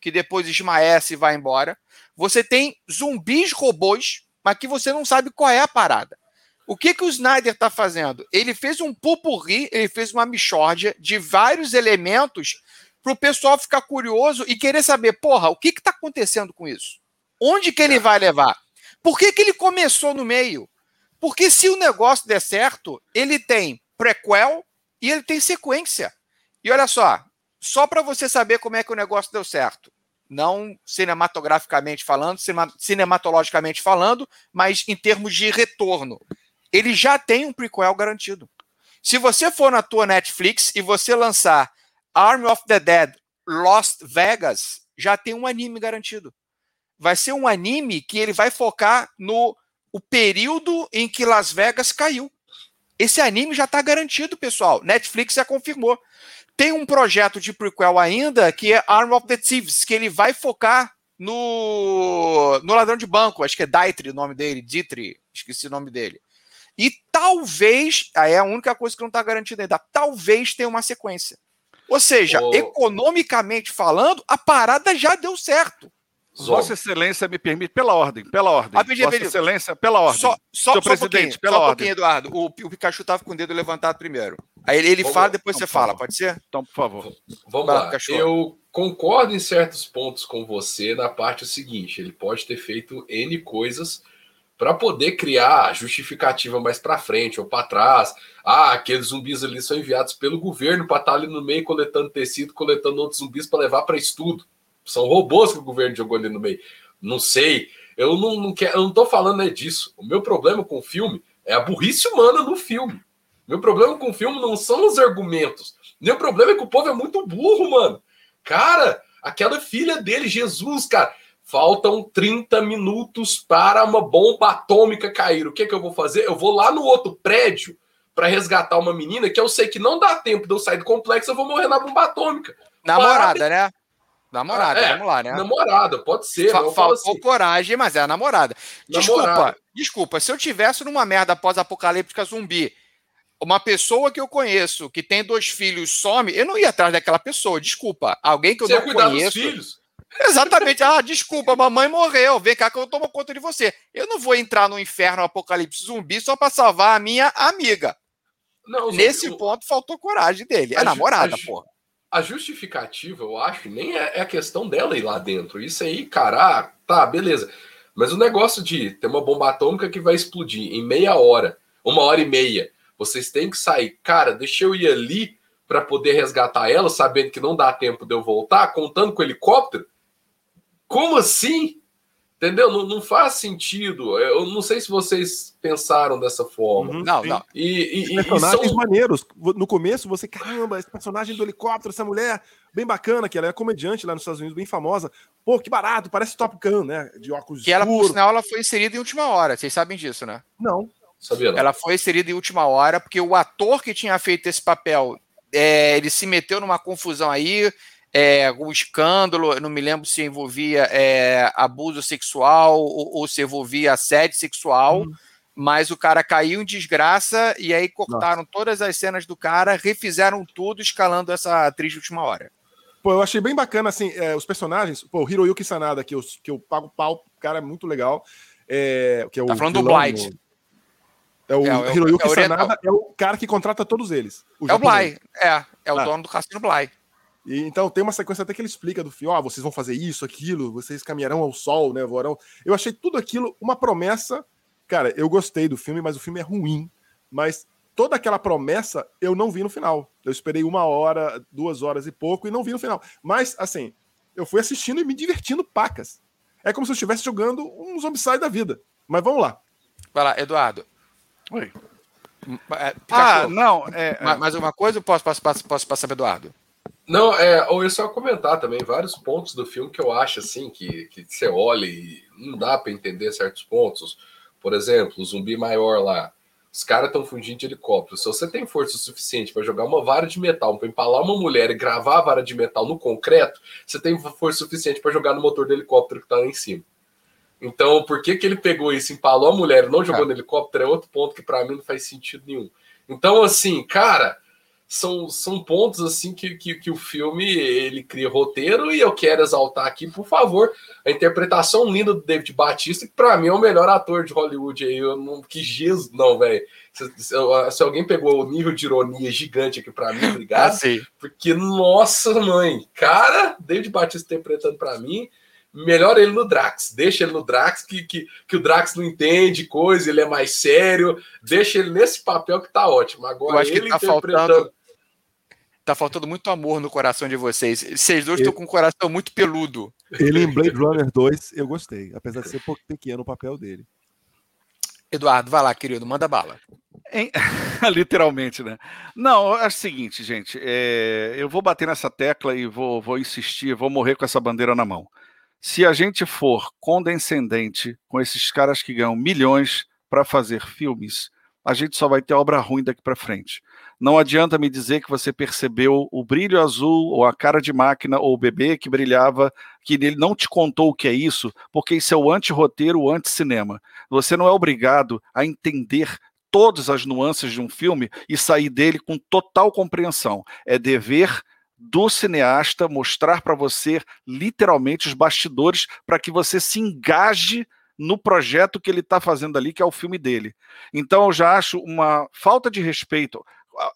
Speaker 1: que depois esmaece e vai embora. Você tem zumbis robôs, mas que você não sabe qual é a parada. O que, que o Snyder está fazendo? Ele fez um pupurri, ele fez uma mixórdia de vários elementos para o pessoal ficar curioso e querer saber, porra, o que está acontecendo com isso? Onde que ele vai levar? Por que, que ele começou no meio? Porque se o negócio der certo, ele tem prequel e ele tem sequência. E olha só, só para você saber como é que o negócio deu certo. Não cinematograficamente falando, cinema- cinematologicamente falando, mas em termos de retorno. Ele já tem um prequel garantido. Se você for na tua Netflix e você lançar Army of the Dead Lost Vegas, já tem um anime garantido. Vai ser um anime que ele vai focar no o período em que Las Vegas caiu. Esse anime já está garantido, pessoal. Netflix já confirmou. Tem um projeto de prequel ainda que é Arm of the Thieves, que ele vai focar no, no Ladrão de Banco, acho que é Daitri o nome dele, Ditri, esqueci o nome dele. E talvez, aí é a única coisa que não está garantida ainda, talvez tenha uma sequência. Ou seja, oh. economicamente falando, a parada já deu certo.
Speaker 2: Vossa Excelência me permite, pela ordem, pela ordem. Ah, Vossa Excelência, pela ordem. Só,
Speaker 1: só, Seu só presidente, um pela só ordem. Um Eduardo. O, o Pikachu estava com o dedo levantado primeiro. Aí ele, ele fala, depois então, você fala, pode ser?
Speaker 2: Então, por favor.
Speaker 4: Vamos Vai, lá. Pikachu. Eu concordo em certos pontos com você na parte seguinte: ele pode ter feito N coisas para poder criar justificativa mais para frente ou para trás. Ah, aqueles zumbis ali são enviados pelo governo para estar tá ali no meio coletando tecido, coletando outros zumbis para levar para estudo. São robôs que o governo jogou ali no meio. Não sei. Eu não, não, quero, eu não tô falando é disso. O meu problema com o filme é a burrice humana no filme. Meu problema com o filme não são os argumentos. Meu problema é que o povo é muito burro, mano. Cara, aquela filha dele, Jesus, cara. Faltam 30 minutos para uma bomba atômica cair. O que, é que eu vou fazer? Eu vou lá no outro prédio para resgatar uma menina que eu sei que não dá tempo de eu sair do complexo, eu vou morrer na bomba atômica.
Speaker 1: Namorada, né? Namorada, é, vamos lá, né?
Speaker 4: Namorada, pode ser.
Speaker 1: Fa faltou assim. coragem, mas é a namorada. Desculpa, namorada. desculpa. Se eu tivesse numa merda pós-apocalíptica zumbi, uma pessoa que eu conheço, que tem dois filhos, some, eu não ia atrás daquela pessoa, desculpa. Alguém que eu você não cuidar conheço. Dos filhos? Exatamente. Ah, desculpa, mamãe morreu. Vem cá que eu tomo conta de você. Eu não vou entrar no inferno apocalipse zumbi só para salvar a minha amiga. Não, Nesse ponto faltou coragem dele. É namorada, porra
Speaker 4: a justificativa, eu acho, nem é, é, a questão dela ir lá dentro. Isso aí, cara, ah, tá, beleza. Mas o negócio de ter uma bomba atômica que vai explodir em meia hora, uma hora e meia, vocês têm que sair. Cara, deixa eu ir ali para poder resgatar ela, sabendo que não dá tempo de eu voltar, contando com o helicóptero. Como assim? Entendeu? Não, não, faz sentido. Eu não sei se vocês pensaram dessa forma.
Speaker 1: Uhum, não, não.
Speaker 3: E, e, personagens e são... maneiros. No começo, você, caramba, esse personagem do helicóptero, essa mulher, bem bacana, que ela é comediante lá nos Estados Unidos, bem famosa. Pô, que barato, parece Top Gun, né? De óculos
Speaker 1: Que ela, por sinal, ela foi inserida em última hora. Vocês sabem disso, né?
Speaker 3: Não.
Speaker 1: Sabia, não. Ela foi inserida em última hora, porque o ator que tinha feito esse papel, é, ele se meteu numa confusão aí é, um escândalo, não me lembro se envolvia é, abuso sexual ou, ou, se envolvia assédio sexual, hum. mas o cara caiu em desgraça e aí cortaram Nossa. todas as cenas do cara, refizeram tudo, escalando essa atriz de última hora.
Speaker 3: Pô, eu achei bem bacana, assim, é, os personagens, pô, o Hiroyuki Sanada, que eu, que eu pago pau, cara, é muito legal. É, que é o
Speaker 1: tá falando do Blight.
Speaker 3: É o, é, Hiroyuki é, Sanada, é o cara que contrata todos eles.
Speaker 1: O é o Bly, é, é o ah. dono do Cassino Bly.
Speaker 3: E, então tem uma sequência até que ele explica do filme, ó, oh, vocês vão fazer isso, aquilo, vocês caminharão ao sol, né, voarão. Eu achei tudo aquilo uma promessa. Cara, eu gostei do filme, mas o filme é ruim. Mas toda aquela promessa eu não vi no final. Eu esperei uma hora, duas horas e pouco e não vi no final. Mas, assim, eu fui assistindo e me divertindo pacas. É como se eu estivesse jogando um zombicide da vida. Mas vamos lá.
Speaker 1: Vai lá, Eduardo.
Speaker 2: Oi. É, ah, não. É,
Speaker 1: é, mais uma coisa ou posso, posso, posso, posso passar para Eduardo?
Speaker 4: Não, é, ou eu só comentar também vários pontos do filme que eu acho assim que, que você olha e não dá para entender certos pontos. Por exemplo, o zumbi maior lá. Os caras estão fugindo de helicóptero. Se você tem força suficiente para jogar uma vara de metal, para empalar uma mulher e gravar a vara de metal no concreto, você tem força suficiente para jogar no motor do helicóptero que está lá em cima. Então, por que, que ele pegou isso, empalou a mulher e não jogou é. no helicóptero é outro ponto que para mim não faz sentido nenhum. Então, assim, cara, são, são pontos assim que, que, que, o filme ele cria roteiro e eu quero exaltar aqui, por favor, a interpretação linda do David Batista, que para mim é o melhor ator de Hollywood aí. Eu não, que Jesus, não, velho. Se, se, se, alguém pegou o nível de ironia gigante aqui para mim, obrigado. Ah, porque, nossa, mãe, cara, David Batista interpretando para mim melhor ele no Drax. Deixa ele no Drax, que, que, que o Drax não entende coisa, ele é mais sério. Deixa ele nesse papel que tá ótimo. Agora, ele
Speaker 1: tá interpretando. Faltando Tá faltando muito amor no coração de vocês. Vocês dois estão com um coração muito peludo.
Speaker 3: Ele em Blade Runner 2, eu gostei, apesar de ser um pouco pequeno o papel dele.
Speaker 1: Eduardo, vai lá, querido, manda bala.
Speaker 2: Em... Literalmente, né? Não, é o seguinte, gente. É... Eu vou bater nessa tecla e vou, vou insistir, vou morrer com essa bandeira na mão. Se a gente for condescendente com esses caras que ganham milhões para fazer filmes, a gente só vai ter obra ruim daqui para frente. Não adianta me dizer que você percebeu o brilho azul, ou a cara de máquina, ou o bebê que brilhava, que ele não te contou o que é isso, porque isso é o anti-roteiro, o anti-cinema. Você não é obrigado a entender todas as nuances de um filme e sair dele com total compreensão. É dever do cineasta mostrar para você literalmente os bastidores para que você se engaje no projeto que ele está fazendo ali, que é o filme dele. Então eu já acho uma falta de respeito.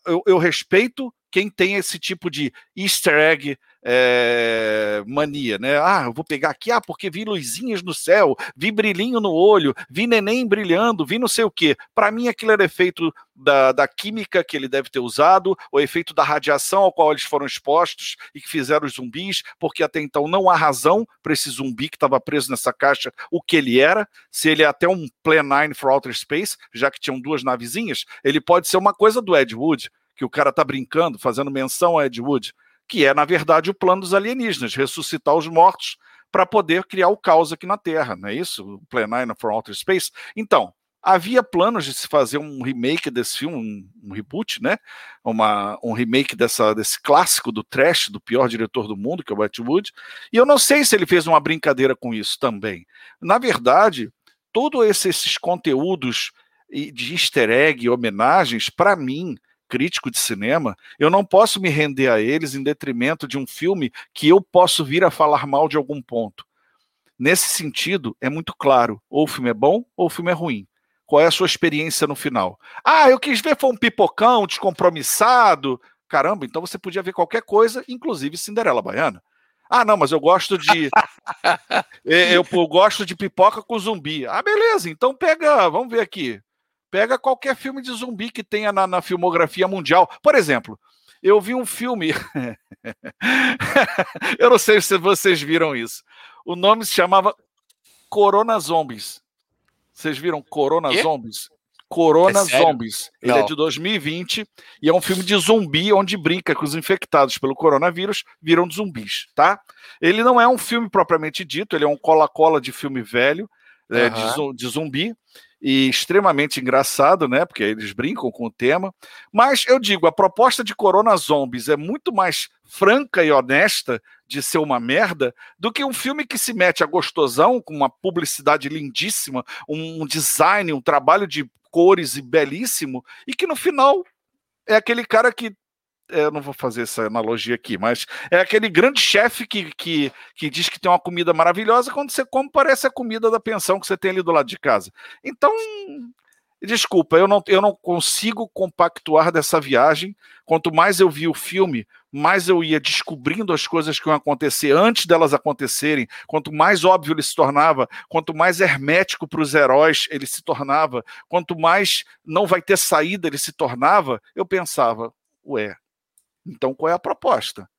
Speaker 2: Eu, eu respeito quem tem esse tipo de easter egg é, mania, né? Ah, eu vou pegar aqui, ah, porque vi luzinhas no céu, vi brilhinho no olho, vi neném brilhando, vi não sei o quê. Para mim, aquilo era efeito da, da química que ele deve ter usado, o efeito da radiação ao qual eles foram expostos e que fizeram os zumbis, porque até então não há razão para esse zumbi que estava preso nessa caixa o que ele era. Se ele é até um Plan 9 for Outer Space, já que tinham duas navezinhas, ele pode ser uma coisa do Ed Wood, que o cara tá brincando, fazendo menção a Ed Wood que é, na verdade, o plano dos alienígenas, ressuscitar os mortos para poder criar o caos aqui na Terra, não é isso? O Plan 9 for Outer Space. Então, havia planos de se fazer um remake desse filme, um, um reboot, né? Uma, um remake dessa, desse clássico do trash, do pior diretor do mundo, que é o Wood. E eu não sei se ele fez uma brincadeira com isso também. Na verdade, todos esses conteúdos de easter egg, homenagens, para mim, crítico de cinema, eu não posso me render a eles em detrimento de um filme que eu posso vir a falar mal de algum ponto. Nesse sentido, é muito claro: ou o filme é bom ou o filme é ruim. Qual é a sua experiência no final? Ah, eu quis ver foi um pipocão descompromissado. Caramba, então você podia ver qualquer coisa, inclusive Cinderela Baiana. Ah, não, mas eu gosto de. É, eu, eu, gosto de pipoca com zumbi. Ah, beleza, então pega. Vamos ver aqui. Pega qualquer filme de zumbi que tenha na, na filmografia mundial. Por exemplo, eu vi um filme. eu não sei se vocês viram isso. O nome se chamava Corona Zombies. Vocês viram Corona? Zombies? Corona é Zombies. Ele é não. é de 2020 e é um filme de zumbi onde brinca que os infectados pelo coronavírus viram zumbis, tá? Ele não é um filme propriamente dito, ele é um cola-cola de filme velho, uhum. é, de, de zumbi e extremamente engraçado, né? Porque eles brincam com o tema. Mas eu digo, a proposta de Corona Zombies é muito mais franca e honesta de ser uma merda do que um filme que se mete a gostosão com uma publicidade lindíssima, um design, um trabalho de cores e belíssimo e que no final é aquele cara que eu não vou fazer essa analogia aqui, mas é aquele grande chefe que, que, que diz que tem uma comida maravilhosa, quando você come, parece a comida da pensão que você tem ali do lado de casa. Então, desculpa, eu não, eu não consigo compactuar dessa viagem. Quanto mais eu vi o filme, mais eu ia descobrindo as coisas que iam acontecer antes delas acontecerem. Quanto mais óbvio ele se tornava, quanto mais hermético para os heróis ele se tornava, quanto mais não vai ter saída ele se tornava, eu pensava, ué, então qual é a proposta?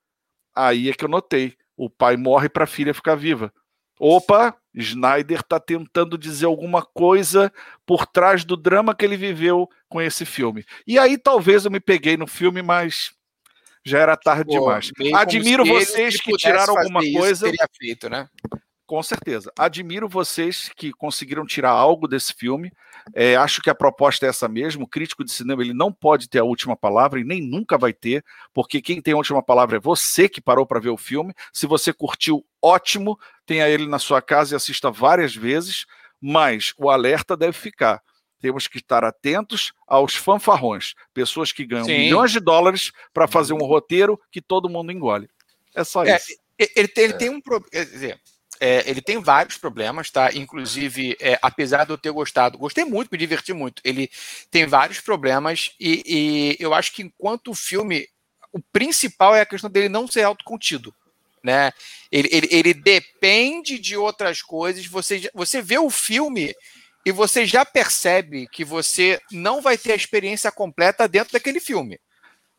Speaker 2: Aí é que eu notei. O pai morre para a filha ficar viva. Opa, Snyder está tentando dizer alguma coisa por trás do drama que ele viveu com esse filme. E aí talvez eu me peguei no filme, mas já era tarde Pô, demais. Admiro vocês que tiraram alguma coisa. Teria
Speaker 1: feito, né?
Speaker 2: Com certeza. Admiro vocês que conseguiram tirar algo desse filme. É, acho que a proposta é essa mesmo. O crítico de cinema ele não pode ter a última palavra e nem nunca vai ter, porque quem tem a última palavra é você que parou para ver o filme. Se você curtiu, ótimo, tenha ele na sua casa e assista várias vezes. Mas o alerta deve ficar. Temos que estar atentos aos fanfarrões, pessoas que ganham Sim. milhões de dólares para fazer um roteiro que todo mundo engole. É só é, isso.
Speaker 1: Ele, ele tem um problema é, ele tem vários problemas, tá? Inclusive, é, apesar de eu ter gostado, gostei muito, me diverti muito. Ele tem vários problemas e, e, eu acho que enquanto o filme, o principal é a questão dele não ser autocontido, né? Ele, ele, ele depende de outras coisas. Você, você vê o filme e você já percebe que você não vai ter a experiência completa dentro daquele filme.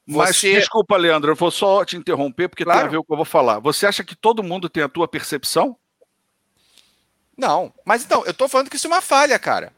Speaker 2: Mas você... desculpa, Leandro, eu vou só te interromper porque claro. tem a ver com o que eu vou falar. Você acha que todo mundo tem a tua percepção?
Speaker 1: Não, mas então, eu tô falando que isso é uma falha, cara.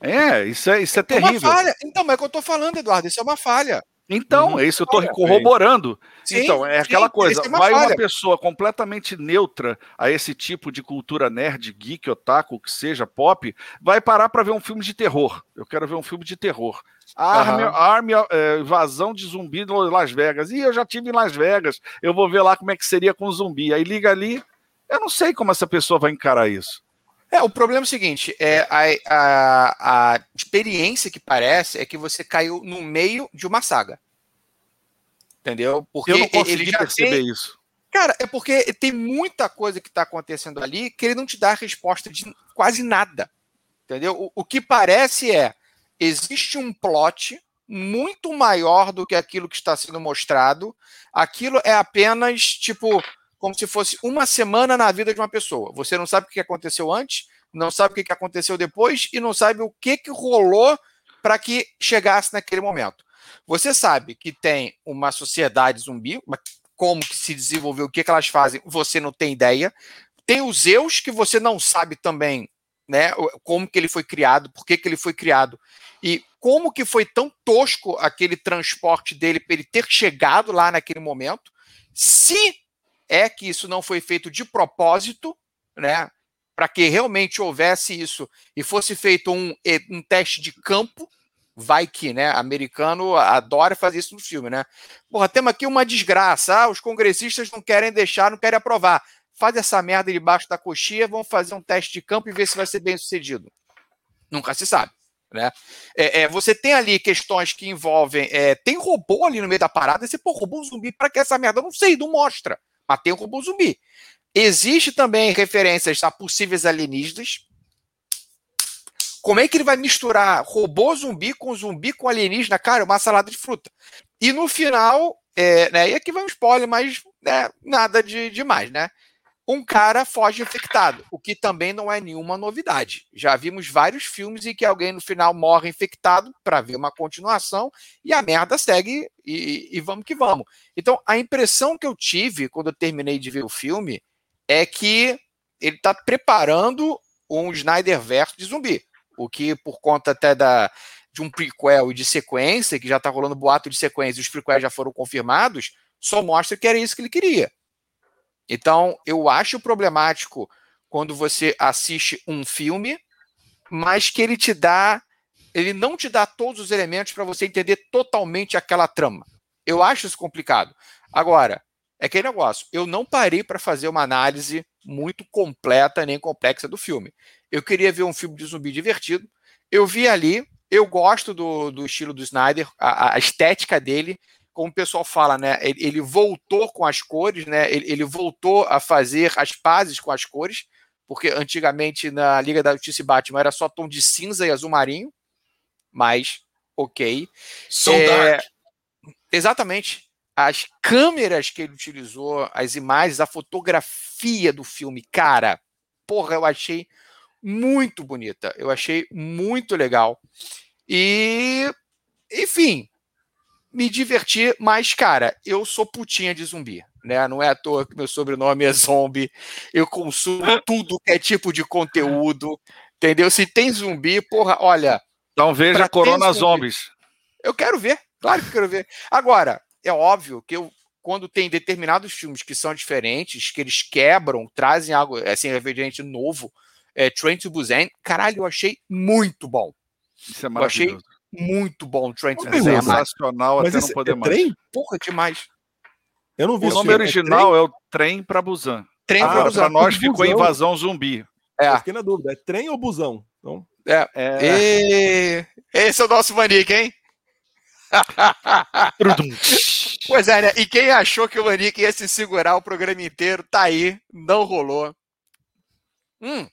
Speaker 2: É, isso é, isso é terrível. É uma
Speaker 1: falha. Então, mas é o que eu tô falando, Eduardo, isso é uma falha.
Speaker 2: Então, uhum. é isso que eu estou corroborando. Sim, então, é aquela sim, coisa, é vai falha. uma pessoa completamente neutra a esse tipo de cultura nerd, geek, otaku, o que seja, pop, vai parar para ver um filme de terror. Eu quero ver um filme de terror. Arme, uhum. arme é, invasão de zumbi em Las Vegas. E eu já tive em Las Vegas, eu vou ver lá como é que seria com zumbi. Aí liga ali, eu não sei como essa pessoa vai encarar isso.
Speaker 1: É, o problema é o seguinte: é a, a, a experiência que parece é que você caiu no meio de uma saga. Entendeu?
Speaker 2: Porque eu não consegui ele já perceber tem... isso.
Speaker 1: Cara, é porque tem muita coisa que está acontecendo ali que ele não te dá a resposta de quase nada. Entendeu? O, o que parece é: existe um plot muito maior do que aquilo que está sendo mostrado. Aquilo é apenas, tipo, como se fosse uma semana na vida de uma pessoa. Você não sabe o que aconteceu antes, não sabe o que aconteceu depois e não sabe o que, que rolou para que chegasse naquele momento. Você sabe que tem uma sociedade zumbi, como que se desenvolveu, o que, que elas fazem, você não tem ideia. Tem os Zeus que você não sabe também, né? Como que ele foi criado, por que, que ele foi criado. E como que foi tão tosco aquele transporte dele para ele ter chegado lá naquele momento. Se é que isso não foi feito de propósito, né? Para que realmente houvesse isso e fosse feito um, um teste de campo, vai que, né? Americano adora fazer isso no filme, né? Porra, temos aqui uma desgraça. Ah, os congressistas não querem deixar, não querem aprovar. Faz essa merda debaixo da coxinha, vamos fazer um teste de campo e ver se vai ser bem sucedido. Nunca se sabe. Né? É, é, você tem ali questões que envolvem. É, tem robô ali no meio da parada. Você, pô, robô zumbi, para que essa merda? Eu não sei, não mostra mas tem o robô zumbi. Existe também referências a possíveis alienígenas. Como é que ele vai misturar robô zumbi com zumbi com alienígena? Cara, uma salada de fruta. E no final, é, né, e aqui vai um spoiler, mas né, nada de demais, né? Um cara foge infectado, o que também não é nenhuma novidade. Já vimos vários filmes em que alguém no final morre infectado para ver uma continuação e a merda segue e, e, vamos que vamos. Então, a impressão que eu tive quando eu terminei de ver o filme é que ele está preparando um Snyder verso de zumbi, o que por conta até da de um prequel e de sequência, que já está rolando boato de sequência os prequels já foram confirmados, só mostra que era isso que ele queria então, eu acho problemático quando você assiste um filme, mas que ele te dá, ele não te dá todos os elementos para você entender totalmente aquela trama. Eu acho isso complicado. Agora, é aquele negócio, eu não parei para fazer uma análise muito completa nem complexa do filme. Eu queria ver um filme de zumbi divertido. Eu vi ali, eu gosto do, do estilo do Snyder, a, a estética dele como o pessoal fala, né? Ele, ele voltou com as cores, né? Ele, ele, voltou a fazer as pazes com as cores, porque antigamente na Liga da Justiça e Batman era só tom de cinza e azul marinho, mas ok.
Speaker 4: So é, dark.
Speaker 1: Exatamente. As câmeras que ele utilizou, as imagens, a fotografia do filme, cara, porra, eu achei muito bonita. Eu achei muito legal. E, enfim, me divertir, mas, cara, eu sou putinha de zumbi, né? Não é à toa que meu sobrenome é zombie. Eu consumo tudo que é tipo de conteúdo, entendeu? Se tem zumbi, porra, olha.
Speaker 2: Então veja Corona zumbi, Zombies.
Speaker 1: Eu quero ver, claro que eu quero ver. Agora, é óbvio que eu, quando tem determinados filmes que são diferentes, que eles quebram, trazem algo, assim, evidente novo, é, Train to Busan, caralho, eu achei muito bom.
Speaker 2: Isso é maravilhoso. Eu achei
Speaker 1: muito bom, Trent
Speaker 2: é sensacional até não poder é mais. Trem?
Speaker 1: Porra, demais.
Speaker 2: Eu não vi o nome original é, é, o Trem para Busan.
Speaker 1: Trem ah, para Busan.
Speaker 2: Nós ficou busão. Invasão Zumbi.
Speaker 3: É. Eu fiquei na dúvida, é trem ou busão? Então...
Speaker 1: É. é. E... Esse é o nosso Manique, hein? pois é, né? E quem achou que o Manique ia se segurar o programa inteiro, tá aí, não rolou. Hum,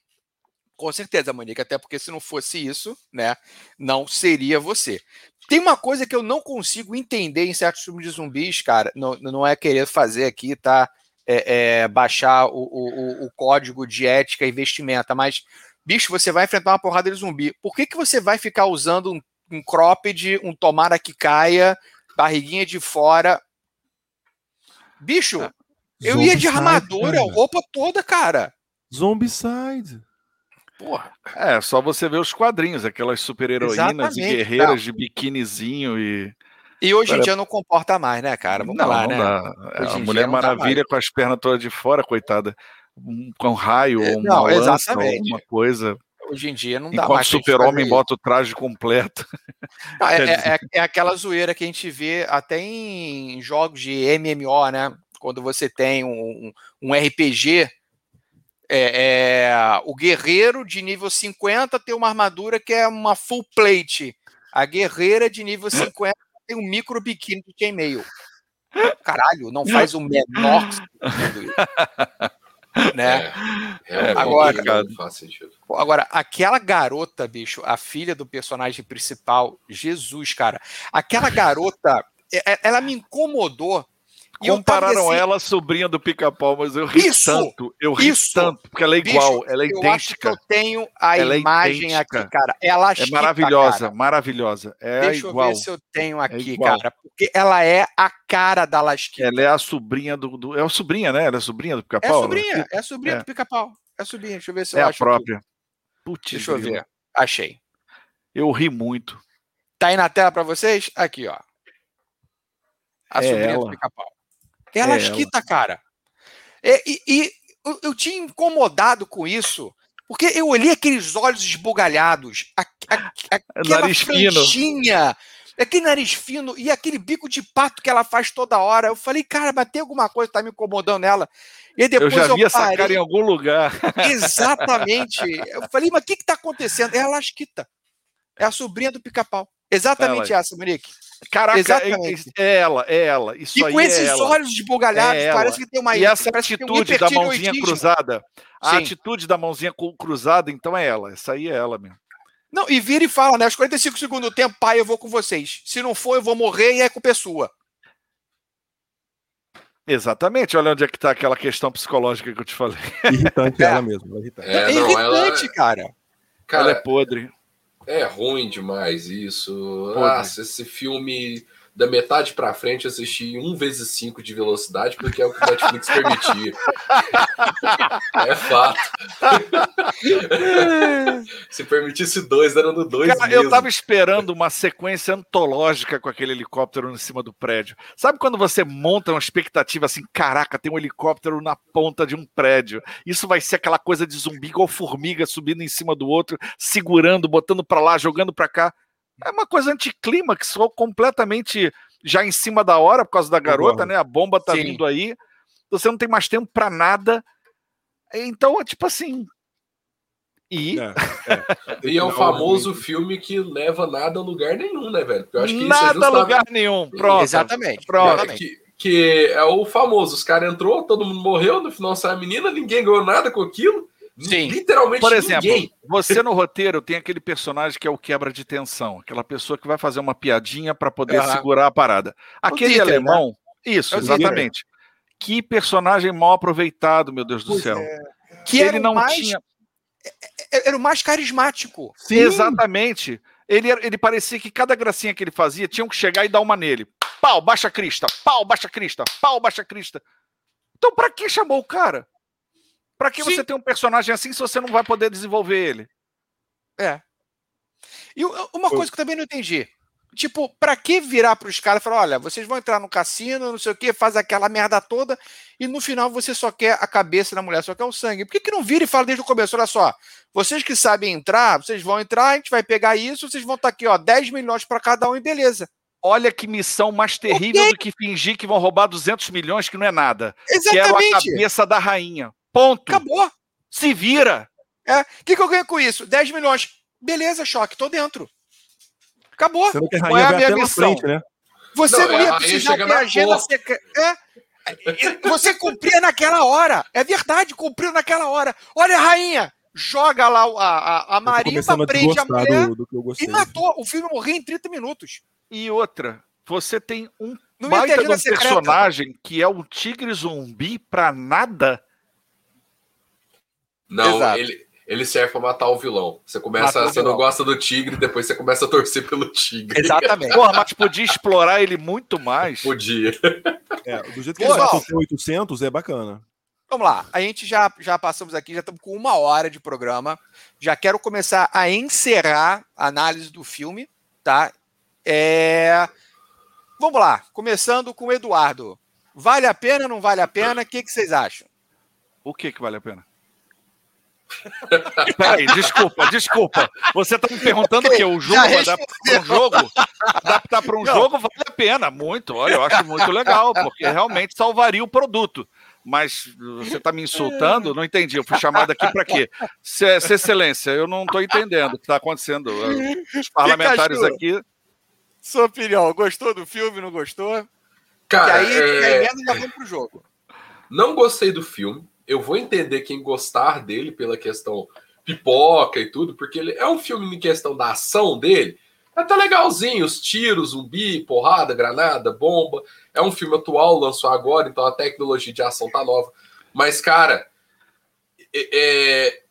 Speaker 1: com certeza, Monique, até porque se não fosse isso, né, não seria você. Tem uma coisa que eu não consigo entender em certos filmes de zumbis, cara, não, não é querer fazer aqui, tá? É, é, baixar o, o, o, código de ética e vestimenta, mas, bicho, você vai enfrentar uma porrada de zumbi. Por que, que você vai ficar usando um, um cropped, um tomara que caia, barriguinha de fora? Bicho, é. eu ia de armadura, roupa toda, cara.
Speaker 3: Zombicide.
Speaker 2: Porra. É, só você ver os quadrinhos, aquelas super-heroínas e guerreiras de biquinizinho e.
Speaker 1: E hoje em dia não comporta mais, né, cara? Vamos
Speaker 2: não,
Speaker 1: lá,
Speaker 2: não
Speaker 1: né?
Speaker 2: dá. A Mulher Maravilha com as pernas todas de fora, coitada. Com um raio
Speaker 1: É,
Speaker 2: ou uma
Speaker 1: não,
Speaker 2: lança, alguma coisa.
Speaker 1: Hoje em dia não dá
Speaker 2: Enquanto
Speaker 1: mais. gente
Speaker 2: super-homem bota o traje completo.
Speaker 1: Não, é,
Speaker 2: Quer
Speaker 1: é- é- é aquela zoeira que a gente vê até em jogos de MMO, né? Quando você tem um, um RPG, é, é, o guerreiro de nível 50 tem uma armadura que é uma full plate. A guerreira de nível 50 tem um micro biquíni de chainmail. Caralho, não faz o menor sentido isso. né?
Speaker 4: É, realmente
Speaker 1: Agora- Agora, aquela garota, bicho, a filha do personagem principal, Jesus, cara. Aquela garota, é- é- ela me incomodou.
Speaker 2: Compararam
Speaker 1: assim,
Speaker 2: ela à sobrinha do pica-pau, mas eu ri
Speaker 1: Isso!
Speaker 2: tanto. Eu ri
Speaker 1: Isso!
Speaker 2: tanto, porque ela é
Speaker 1: bicho,
Speaker 2: igual, ela é
Speaker 1: eu acho que
Speaker 2: idêntica.
Speaker 1: eu tenho a
Speaker 2: Ela é
Speaker 1: imagem
Speaker 2: idêntica.
Speaker 1: aqui, cara. Ela
Speaker 2: É maravilhosa, maravilhosa. É
Speaker 1: Deixa
Speaker 2: igual.
Speaker 1: eu ver se eu tenho aqui,
Speaker 2: igual.
Speaker 1: cara. Porque ela é a cara da Lasquita.
Speaker 2: Ela é a sobrinha do, do- É a sobrinha, né? Ela é a sobrinha do
Speaker 1: É
Speaker 2: pica-pau?
Speaker 1: sobrinha, é sobrinha
Speaker 2: É.
Speaker 1: do pica-pau. É sobrinha, deixa eu ver se
Speaker 2: É
Speaker 1: eu
Speaker 2: a
Speaker 1: acho. aqui.
Speaker 2: própria. Putz,
Speaker 1: Deixa eu
Speaker 2: grilo.
Speaker 1: ver. Achei.
Speaker 2: Eu ri muito.
Speaker 1: Tá aí na tela pra vocês? Aqui, ó. A
Speaker 2: É
Speaker 1: sobrinha do
Speaker 2: ela.
Speaker 1: É a
Speaker 2: É
Speaker 1: Lasquita, cara. E, e- e eu, eu tinha incomodado com isso, porque eu olhei aqueles olhos esbugalhados, a, a- aquela
Speaker 2: Nariz fino.
Speaker 1: franjinha, aquele nariz fino e aquele bico de pato que ela faz toda hora. Eu falei, cara, mas tem alguma coisa que tá me incomodando nela. E aí
Speaker 2: Eu
Speaker 1: depois
Speaker 2: já
Speaker 1: eu,
Speaker 2: vi essa
Speaker 1: parei.
Speaker 2: cara em algum lugar.
Speaker 1: Exatamente. Eu falei, mas o que que tá acontecendo? É a Lasquita. É a sobrinha do pica-pau. Exatamente essa, Monique.
Speaker 2: Caraca, é,
Speaker 1: Exatamente.
Speaker 2: é ela, é ela. Isso
Speaker 1: E
Speaker 2: aí
Speaker 1: com
Speaker 2: é
Speaker 1: esses
Speaker 2: ela.
Speaker 1: olhos esbugalhados,
Speaker 2: É
Speaker 1: parece que tem uma
Speaker 2: E essa
Speaker 1: tem um
Speaker 2: atitude da mãozinha cruzada, a
Speaker 1: Sim.
Speaker 2: atitude da mãozinha cruzada, então é ela. Essa aí é ela mesmo.
Speaker 1: Não, e vira e fala, né? Aos 45 segundos do tempo, pai, eu vou com vocês. Se não for, eu vou morrer e é culpa sua.
Speaker 2: Exatamente. Olha onde é que tá aquela questão psicológica que eu te falei.
Speaker 3: Irritante
Speaker 1: É.
Speaker 3: ela mesmo. é irritante.
Speaker 1: É,
Speaker 4: É, não, ela,
Speaker 1: irritante, cara.
Speaker 2: ela é
Speaker 4: cara,
Speaker 2: podre.
Speaker 4: É ruim demais isso.
Speaker 2: Podre.
Speaker 4: Nossa, esse filme da metade pra frente eu assisti 1 vezes 5 de velocidade porque é o que o Netflix permitia. é fato. Se permitisse dois, era no dois
Speaker 2: Cara,
Speaker 4: mesmo.
Speaker 2: eu tava esperando uma sequência antológica com aquele helicóptero em cima do prédio. Sabe quando você monta uma expectativa assim, caraca, tem um helicóptero na ponta de um prédio. Isso vai ser aquela coisa de zumbi igual formiga subindo em cima do outro, segurando, botando pra lá, jogando pra cá. É uma coisa anticlímax, só completamente já em cima da hora por causa da garota, né? A bomba tá
Speaker 1: Sim.
Speaker 2: vindo aí. Você não tem mais tempo pra nada. Então, é tipo assim. E
Speaker 3: É, é.
Speaker 4: E é o famoso filme que leva nada a lugar nenhum, né, velho? Porque eu acho que isso é
Speaker 2: nada a
Speaker 4: justamente-
Speaker 2: lugar nenhum. Pronto.
Speaker 1: Exatamente.
Speaker 2: Pronto.
Speaker 4: Que, que é o famoso, os caras entrou, todo mundo morreu, no final sai a menina, ninguém ganhou nada com aquilo.
Speaker 1: Sim.
Speaker 4: Literalmente
Speaker 2: Por exemplo,
Speaker 4: ninguém.
Speaker 2: você no roteiro tem aquele personagem que é o quebra de tensão, aquela pessoa que vai fazer uma piadinha pra poder
Speaker 1: Aham.
Speaker 2: segurar a parada. Aquele
Speaker 1: Dieter,
Speaker 2: alemão, isso,
Speaker 1: É o Dieter.
Speaker 2: exatamente. Que personagem mal aproveitado, meu Deus do
Speaker 3: Pois
Speaker 2: céu.
Speaker 1: Que
Speaker 2: Ele não
Speaker 1: mais,
Speaker 2: tinha.
Speaker 1: era o mais carismático.
Speaker 3: Sim.
Speaker 2: Exatamente. Ele, ele parecia que cada gracinha que ele fazia tinham que chegar e dar uma nele. Pau, baixa crista, pau, baixa crista, pau, baixa crista. Então, pra que chamou o cara? Pra que
Speaker 1: Sim.
Speaker 2: você tem um personagem assim se você não vai poder desenvolver ele?
Speaker 1: É. E uma coisa que eu também não entendi. Tipo, pra que virar pros caras e falar, olha, vocês vão entrar no cassino, não sei o quê, faz aquela merda toda, e no final você só quer a cabeça da mulher, só quer o sangue. Por que, que não vira e fala desde o começo? Olha só, vocês que sabem entrar, vocês vão entrar, a gente vai pegar isso, vocês vão estar aqui, ó, 10 milhões pra cada um e beleza.
Speaker 2: Olha que missão mais terrível do que fingir que vão roubar 200 milhões, que não é nada. Quero a
Speaker 1: Exatamente.
Speaker 2: cabeça da rainha. Ponto.
Speaker 1: Acabou.
Speaker 2: Se vira.
Speaker 1: É. O que, que eu ganho com isso? 10 milhões. Beleza, choque, tô dentro. Acabou.
Speaker 3: Sendo que a
Speaker 2: Qual é a minha missão?
Speaker 3: frente, né?
Speaker 1: Você
Speaker 4: Não,
Speaker 1: não,
Speaker 4: a
Speaker 1: ia precisar ter agenda secreta. É. Você cumpria naquela hora. É verdade, cumpriu naquela hora. Olha a rainha. Joga lá o- a, a, a marimba,
Speaker 3: a
Speaker 1: prende a
Speaker 3: desgostar
Speaker 1: mulher
Speaker 3: do, do que eu
Speaker 1: e
Speaker 3: gostei.
Speaker 1: matou. O filme morreu em 30 minutos.
Speaker 2: E outra, você tem um
Speaker 1: Não
Speaker 2: baita de um personagem que é um tigre zumbi pra nada.
Speaker 4: Não,
Speaker 1: Exato.
Speaker 4: ele, ele serve pra matar o vilão. Você começa, você não gosta do tigre, depois você começa a torcer pelo tigre.
Speaker 1: Exatamente.
Speaker 2: Porra, mas podia explorar ele muito mais.
Speaker 4: Podia.
Speaker 3: É, do jeito que
Speaker 1: Pô,
Speaker 3: ele matou
Speaker 1: Val.
Speaker 3: o 800 é bacana.
Speaker 1: Vamos lá. A gente já, já passamos aqui, já estamos com uma hora de programa. Já quero começar a encerrar a análise do filme, tá? É... Vamos lá, começando com o Eduardo. Vale a pena não vale a pena? O que, que vocês acham?
Speaker 2: O que que vale a pena? Peraí, desculpa, desculpa. Você tá me perguntando o que? O jogo, adaptar para um jogo? Adaptar para um não. jogo vale a pena, muito. Olha, eu acho muito legal, porque realmente salvaria o produto. Mas você está me insultando? Não entendi. Eu fui chamado aqui para quê? Se, excelência, eu não estou entendendo o que está acontecendo. Os parlamentares aqui.
Speaker 1: Sua opinião, gostou do filme? Não gostou?
Speaker 4: Cara,
Speaker 1: e aí, é... aí já vamos pro jogo.
Speaker 4: Não gostei do filme eu vou entender quem gostar dele pela questão pipoca e tudo, porque ele é um filme em questão da ação dele. É até legalzinho, os tiros, zumbi, porrada, granada, bomba. É um filme atual, lançou agora, então a tecnologia de ação tá nova. Mas, cara, é, é,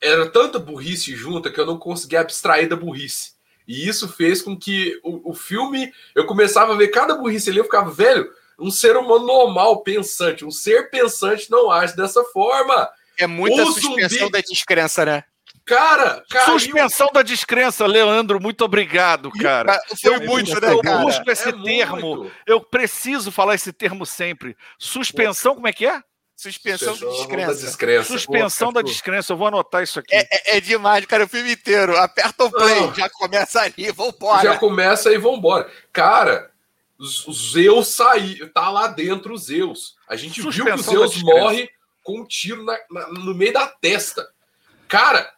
Speaker 4: era tanta burrice junta que eu não conseguia abstrair da burrice. E isso fez com que o, o filme, eu começava a ver cada burrice ali, eu ficava, velho, um ser humano normal, pensante, um ser pensante não age dessa forma.
Speaker 1: É muita o suspensão zumbi... da descrença, né?
Speaker 4: Cara,
Speaker 2: caiu... suspensão da descrença, Leandro, muito obrigado, cara.
Speaker 1: Foi eu muito, né,
Speaker 2: eu cara? busco esse é termo. Muito. Eu preciso falar esse termo sempre. Suspensão, como é que é?
Speaker 1: Suspensão, da descrença.
Speaker 2: Da descrença. Suspensão Pô, da descrença. Eu vou anotar isso aqui.
Speaker 1: É, é, é demais, cara. O filme inteiro. Aperta o play, Não. já começa ali, vambora.
Speaker 4: Já começa e vambora. Cara, Zeus sair, tá lá dentro o Zeus. A gente Suspensão viu que o Zeus morre com um tiro na, na, no meio da testa. Cara,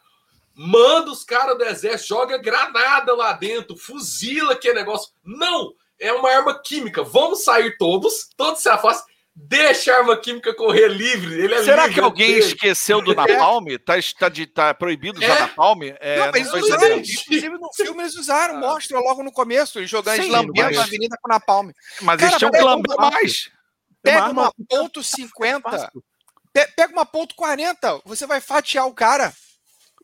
Speaker 4: manda os caras do exército, joga granada lá dentro, fuzila que negócio. Não! É uma arma química. Vamos sair todos, todos se afastam. Deixa a arma química correr livre. Ele é
Speaker 2: Será
Speaker 4: livre,
Speaker 2: que alguém dele. esqueceu do Napalm? Tá, tá, de, tá proibido já é. Napalm?
Speaker 1: É, não, mas usaram, inclusive no filme eles usaram, ah. mostra logo no começo, eles jogando, eles lambendo na avenida com Napalm.
Speaker 2: Mas Cara, eles tinham que lamber mais.
Speaker 1: Pega uma, uma ponto 50, pega uma ponto 40, você vai fatiar o cara.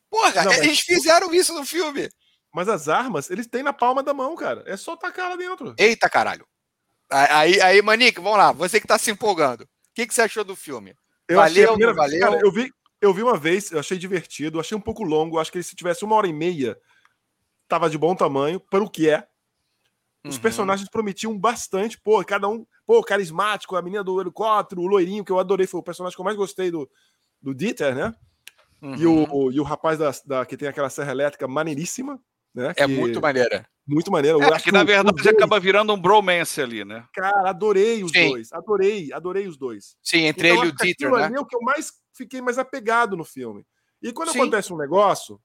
Speaker 1: Porra, não, eles fizeram isso no filme.
Speaker 3: Mas as armas, eles têm na palma da mão, cara. É só tacar lá dentro.
Speaker 1: Eita, caralho. Aí, aí Manique, vamos lá. Você que está se empolgando. O que, que você achou do filme?
Speaker 3: Eu valeu, primeira, valeu? Cara, eu, vi, eu vi uma vez, eu achei divertido, achei um pouco longo. Acho que se tivesse uma hora e meia, tava de bom tamanho, para o que é. Os uhum. personagens prometiam bastante, pô, cada um, pô, carismático, a menina do helicóptero, o loirinho, que eu adorei, foi o personagem que eu mais gostei do, do Dieter, né? Uhum. E, o, o, e o rapaz da, da, que tem aquela serra elétrica maneiríssima, né?
Speaker 1: É muito maneira.
Speaker 3: Muito maneiro.
Speaker 2: É, que na verdade dois... acaba virando um bromance ali, né?
Speaker 3: Cara, adorei os Sim. dois. Adorei, adorei os dois.
Speaker 1: Sim, entre então, ele e o Dieter, né?
Speaker 3: Ali é o que eu mais fiquei mais apegado no filme. E quando Sim. acontece um negócio,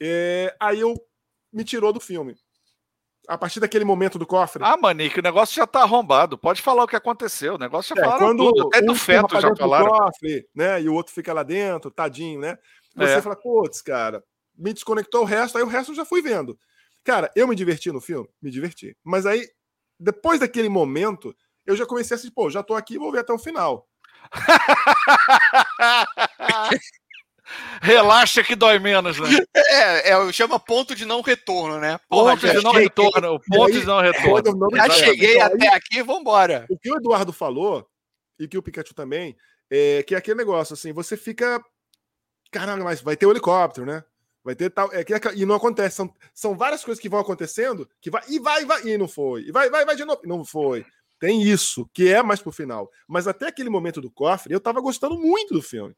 Speaker 3: é... aí eu me tirou do filme. A partir daquele momento do cofre.
Speaker 2: Ah, Manique, o negócio já tá arrombado. Pode falar o que aconteceu. O negócio já é, falaram quando tudo. Até um do feto já falaram.
Speaker 3: Cofre, né? E o outro fica lá dentro, tadinho, né? Você é. fala, putz, cara, me desconectou o resto, aí o resto eu já fui vendo. Cara, eu me diverti no filme? Me diverti. Mas aí, depois daquele momento, eu já comecei a assistir, pô, já tô aqui, vou ver até o final.
Speaker 2: Relaxa que dói menos, né?
Speaker 1: É, é, chama ponto de não retorno, né?
Speaker 2: Porra, ponto de não cheguei, retorno. Ponto aí, de não retorno.
Speaker 1: Já cheguei então, até aí, aqui, vambora.
Speaker 3: O que o Eduardo falou, e que o Pikachu também, é que é aquele negócio, assim, você fica. Caramba, mas vai ter o um helicóptero, né? Vai ter tal. É, e não acontece. São, são várias coisas que vão acontecendo que vai. E vai, vai. E não foi. E vai, vai, vai de novo. Não foi. Tem isso, que é mais pro final. Mas até aquele momento do cofre, eu tava gostando muito do filme.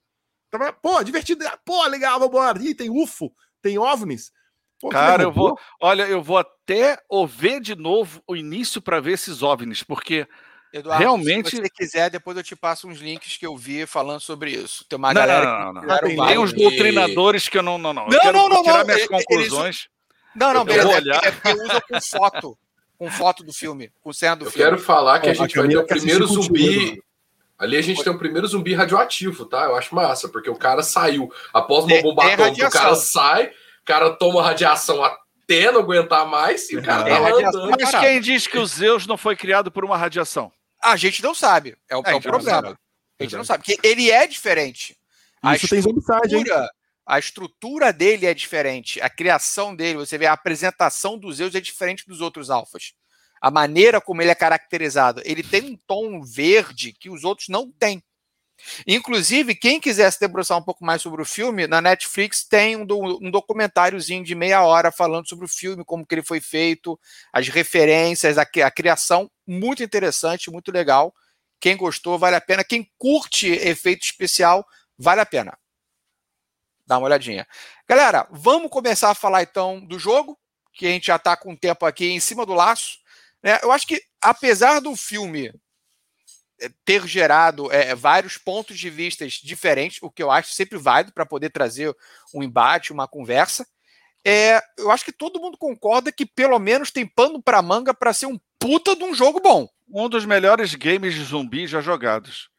Speaker 3: Tava, pô, divertido. Pô, legal, vambora. Ih, tem UFO, tem OVNIs.
Speaker 2: Pô, Cara, eu vou. Olha, eu vou até ouvir de novo o início para ver esses OVNIs, porque Eduardo, Realmente...
Speaker 1: se você quiser, depois eu te passo uns links que eu vi falando sobre isso. Tem uma
Speaker 2: não,
Speaker 1: galera
Speaker 2: não, não, não. Tem, tem uns doutrinadores que eu não. Não, não. não, eu não, não, tirar não. minhas conclusões.
Speaker 1: Não, não, beleza. Olhar. É porque usa com foto. Com foto do filme, com cena do
Speaker 4: eu
Speaker 1: filme.
Speaker 4: Eu quero falar que a gente vai ter o primeiro zumbi. Ali a gente tem o primeiro zumbi radioativo, tá? Eu acho massa, porque o cara saiu após uma bomba atômica, o cara sai, o cara toma radiação até não aguentar mais e o cara é, tá lá andando.
Speaker 2: Mas quem diz que o Zeus não foi criado por uma radiação?
Speaker 1: A gente não sabe. É o, é, é o problema. A gente não sabe. Porque ele é diferente.
Speaker 3: A Isso tem zombicide?
Speaker 1: A estrutura dele é diferente. A criação dele, você vê, a apresentação dos Zeus é diferente dos outros alfas. A maneira como ele é caracterizado. Ele tem um tom verde que os outros não têm. Inclusive, quem quiser se debruçar um pouco mais sobre o filme, na Netflix tem um, um documentáriozinho de meia hora falando sobre o filme, como que ele foi feito, as referências, a, a criação, muito interessante, muito legal. Quem gostou, vale a pena. Quem curte efeito especial, vale a pena. Dá uma olhadinha. Galera, vamos começar a falar então do jogo, que a gente já está com o tempo aqui em cima do laço. Né? Eu acho que, apesar do filme ter gerado é, vários pontos de vista diferentes, o que eu acho sempre válido para poder trazer um embate, uma conversa. É, eu acho que todo mundo concorda que pelo menos tem pano para manga para ser um puta de um jogo bom.
Speaker 2: Um dos melhores games de zumbi já jogados.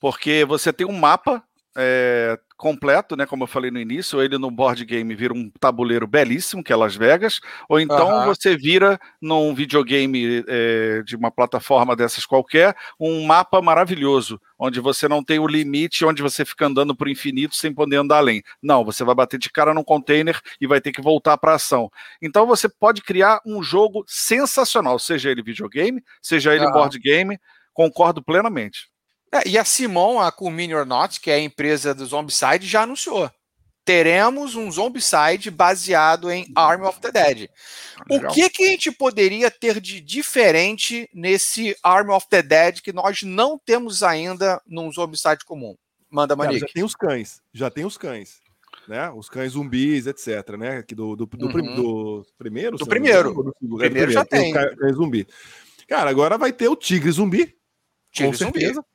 Speaker 2: Porque você tem um mapa é, completo, né? Como eu falei no início, ele no board game vira um tabuleiro belíssimo, que é Las Vegas, ou então uhum. você vira num videogame é, de uma plataforma dessas qualquer, um mapa maravilhoso, onde você não tem o limite, onde você fica andando por infinito sem poder andar além. Não, você vai bater de cara num container e vai ter que voltar para ação. Então você pode criar um jogo sensacional, seja ele videogame, seja ele uhum. board game, concordo plenamente.
Speaker 1: É, e a Simon, a Culmini or Not, que é a empresa do Zombicide, já anunciou. Teremos um Zombicide baseado em Army of the Dead. Legal. O que, que a gente poderia ter de diferente nesse Army of the Dead que nós não temos ainda num Zombicide comum? Manda, Manique.
Speaker 3: já tem os cães, já tem os cães. Né? Os cães zumbis, etc. Né? Aqui do, do, do, uhum. do primeiro?
Speaker 1: Do primeiro. Do, do, primeiro já tem. tem.
Speaker 3: Cães zumbi. Cara, agora vai ter o tigre zumbi. Tigre com certeza. Zumbi.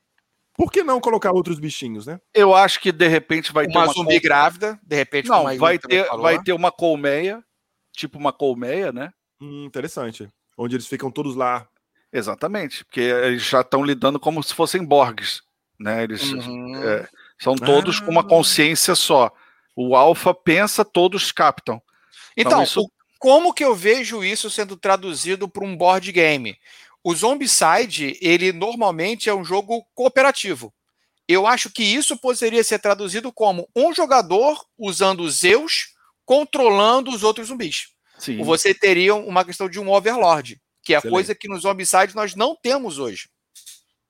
Speaker 3: Por que não colocar outros bichinhos, né?
Speaker 2: Eu acho que de repente vai
Speaker 1: uma
Speaker 2: ter
Speaker 1: uma zumbi col... grávida, de repente
Speaker 2: não, vai ter, vai ter uma colmeia, tipo uma colmeia, né?
Speaker 3: Hum, interessante. Onde eles ficam todos lá.
Speaker 2: Exatamente, porque eles já estão lidando como se fossem Borgs, né? Eles uhum. é, são todos ah. com uma ah. consciência só. O Alpha pensa, todos captam.
Speaker 1: Então, então isso... como que eu vejo isso sendo traduzido para um board game? O Zombicide, ele normalmente é um jogo cooperativo. Eu acho que isso poderia ser traduzido como um jogador usando Zeus controlando os outros zumbis. Sim. Você teria uma questão de um Overlord, que é a coisa que no Zombicide nós não temos hoje.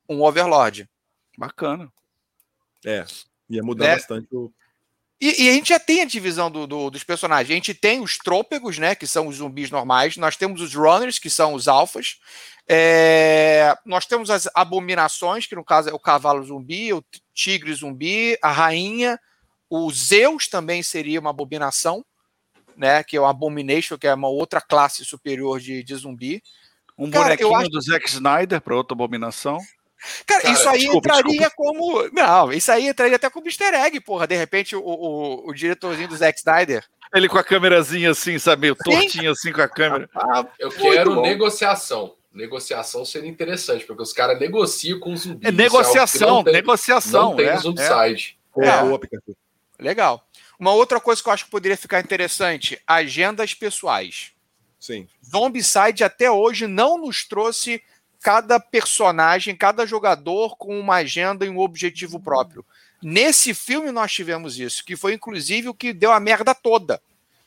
Speaker 1: Um Overlord.
Speaker 2: Bacana.
Speaker 3: É, ia mudar né? bastante o,
Speaker 1: e, e, a gente já tem a divisão do, do, dos personagens. A gente tem os trôpegos, né? Que são os zumbis normais. Nós temos os runners, que são os alfas. É, nós temos as abominações, que no caso é o cavalo zumbi, o tigre zumbi, a rainha. O Zeus também seria uma abominação, né? Que é o Abomination, que é uma outra classe superior de, de zumbi.
Speaker 2: Um Cara, bonequinho acho... do Zack Snyder para outra abominação.
Speaker 1: Cara, Cara, isso aí desculpa, entraria desculpa. como. Não, isso aí entraria até como easter egg, porra. De repente, o, o, o diretorzinho do Zack Snyder.
Speaker 2: Ele com a câmerazinha assim, sabe? Meio tortinho assim com a câmera.
Speaker 4: Ah, eu quero bom. negociação. Negociação seria interessante, porque os caras negociam com os zumbis.
Speaker 2: É negociação, tem, negociação.
Speaker 4: Não tem é, Zombicide.
Speaker 1: É. É. É. Legal. Uma outra coisa que eu acho que poderia ficar interessante: agendas pessoais.
Speaker 3: Sim.
Speaker 1: Zombicide até hoje não nos trouxe cada personagem, cada jogador com uma agenda e um objetivo próprio. Nesse filme nós tivemos isso, que foi inclusive o que deu a merda toda.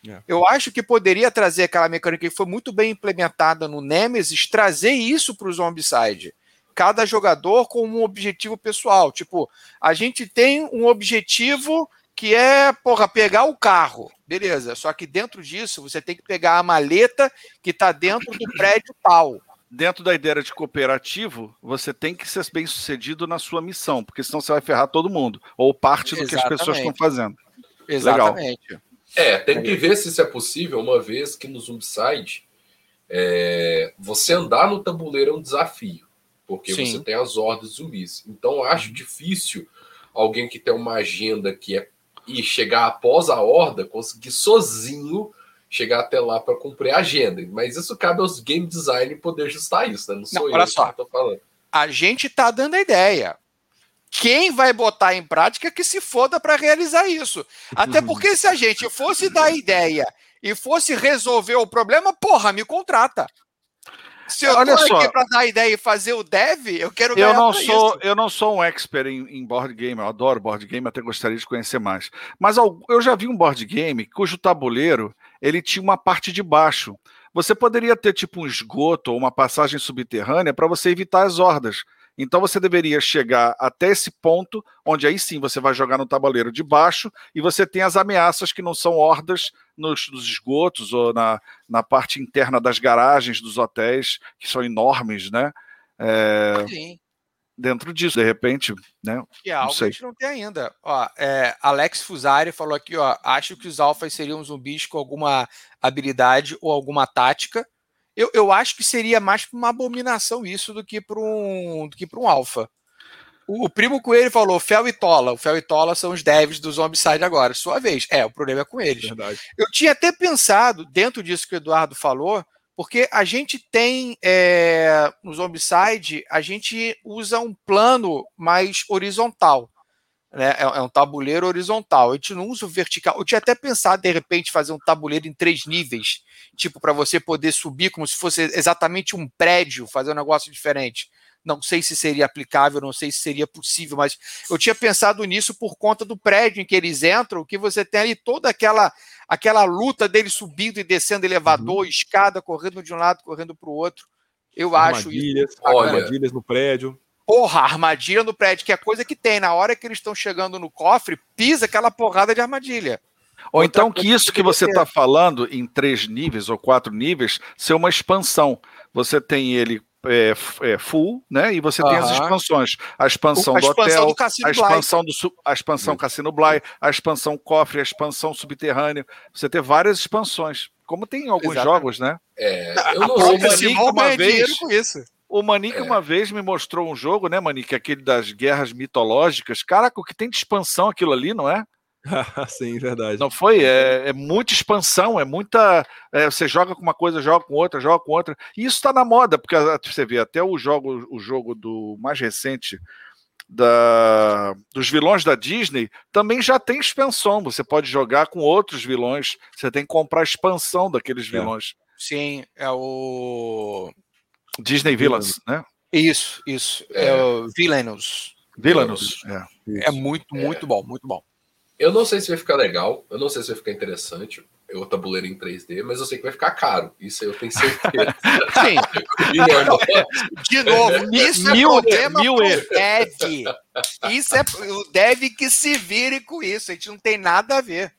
Speaker 1: É. Eu acho que poderia trazer aquela mecânica que foi muito bem implementada no Nemesis, trazer isso para o Zombicide. Cada jogador com um objetivo pessoal. Tipo, a gente tem um objetivo que é, porra, pegar o carro. Beleza, só que dentro disso você tem que pegar a maleta que está dentro do prédio tal
Speaker 2: dentro da ideia de cooperativo, você tem que ser bem sucedido na sua missão, porque senão você vai ferrar todo mundo, ou parte do Exatamente. que as pessoas estão fazendo.
Speaker 1: Exatamente. Legal.
Speaker 4: É, tem que ver se isso é possível, uma vez que no Zombicide é, você andar no tabuleiro é um desafio, porque Sim. você tem as hordas zumbis. Então eu acho difícil alguém que tem uma agenda que é e chegar após a horda conseguir sozinho chegar até lá para cumprir a agenda. Mas isso cabe aos game design poder ajustar isso, né? Não sou Não, eu olha só. que tô falando.
Speaker 1: A gente tá dando a ideia. Quem vai botar em prática que se foda para realizar isso. Até porque se a gente fosse dar ideia e fosse resolver o problema, porra, me contrata. Se eu Olha só, aqui para dar ideia e fazer o dev, eu quero
Speaker 2: eu não sou isso. Eu não sou um expert em, em, board game, eu adoro board game, até gostaria de conhecer mais. Mas eu já vi um board game cujo tabuleiro ele tinha uma parte de baixo. Você poderia ter tipo um esgoto ou uma passagem subterrânea para você evitar as hordas. Então você deveria chegar até esse ponto, onde aí sim você vai jogar no tabuleiro de baixo e você tem as ameaças que não são hordas nos, nos esgotos ou na, na parte interna das garagens dos hotéis, que são enormes, né? É, sim dentro disso, de repente, né?
Speaker 1: Que é algo que a gente não tem ainda. Ó, é, Alex Fusari falou aqui, ó, acho que os alfas seriam zumbis com alguma habilidade ou alguma tática. Eu, eu acho que seria mais para uma abominação isso do que para um do que para um alfa. O, o, primo Coelho falou Fel e Tola. O Fel e Tola são os devs do Zombicide agora. Sua vez. É, o problema é com eles. Verdade. Eu tinha até pensado, dentro disso que o Eduardo falou, porque a gente tem é, no Zombicide, a gente usa um plano mais horizontal. Né? É, é, um tabuleiro horizontal. A gente não usa o vertical. Eu tinha até pensado, de repente, fazer um tabuleiro em três níveis, tipo, para você poder subir como se fosse exatamente um prédio, fazer um negócio diferente. Não sei se seria aplicável, não sei se seria possível, mas eu tinha pensado nisso por conta do prédio em que eles entram, que você tem ali toda aquela aquela luta dele subindo e descendo elevador, uhum. escada, correndo de um lado, correndo para o outro. Eu
Speaker 3: armadilhas,
Speaker 1: acho
Speaker 3: isso. Armadilhas no prédio.
Speaker 1: Porra, armadilha no prédio, que é coisa que tem. Na hora que eles estão chegando no cofre, pisa aquela porrada de armadilha.
Speaker 2: Ou Outra então que isso que você está falando em três níveis ou quatro níveis ser uma expansão. Você tem ele é, é, full, né? E você tem as expansões. A expansão a do expansão hotel, do a expansão do a expansão Cassino Bly, a expansão cofre, a expansão subterrâneo. Você tem várias expansões, como tem em alguns Exatamente. jogos, né?
Speaker 1: É, eu não sei. O Manique uma vez, com isso.
Speaker 2: O Manique é. uma vez me mostrou um jogo, né, Manique? Aquele das guerras mitológicas. Caraca, o que tem de expansão aquilo ali, não é?
Speaker 3: Sim, verdade.
Speaker 2: Não foi? É, é muita expansão, é muita. É, você joga com uma coisa, joga com outra, joga com outra. E isso está na moda, porque você vê até o jogo, o jogo do mais recente da, dos vilões da Disney também já tem expansão. Você pode jogar com outros vilões. Você tem que comprar a expansão daqueles é. vilões.
Speaker 1: Sim, é o.
Speaker 2: Disney Villains, né?
Speaker 1: Isso, isso. É, é o Villainous.
Speaker 2: Villainous,
Speaker 1: é. É muito, muito bom, muito bom.
Speaker 4: Eu não sei se vai ficar legal, eu não sei se vai ficar interessante. Eu tabuleiro em 3D, mas eu sei que vai ficar caro. Isso eu tenho certeza.
Speaker 1: Sim. De novo, isso é mil, problema mil dev. Isso é o dev que se vire com isso. A gente não tem nada a ver.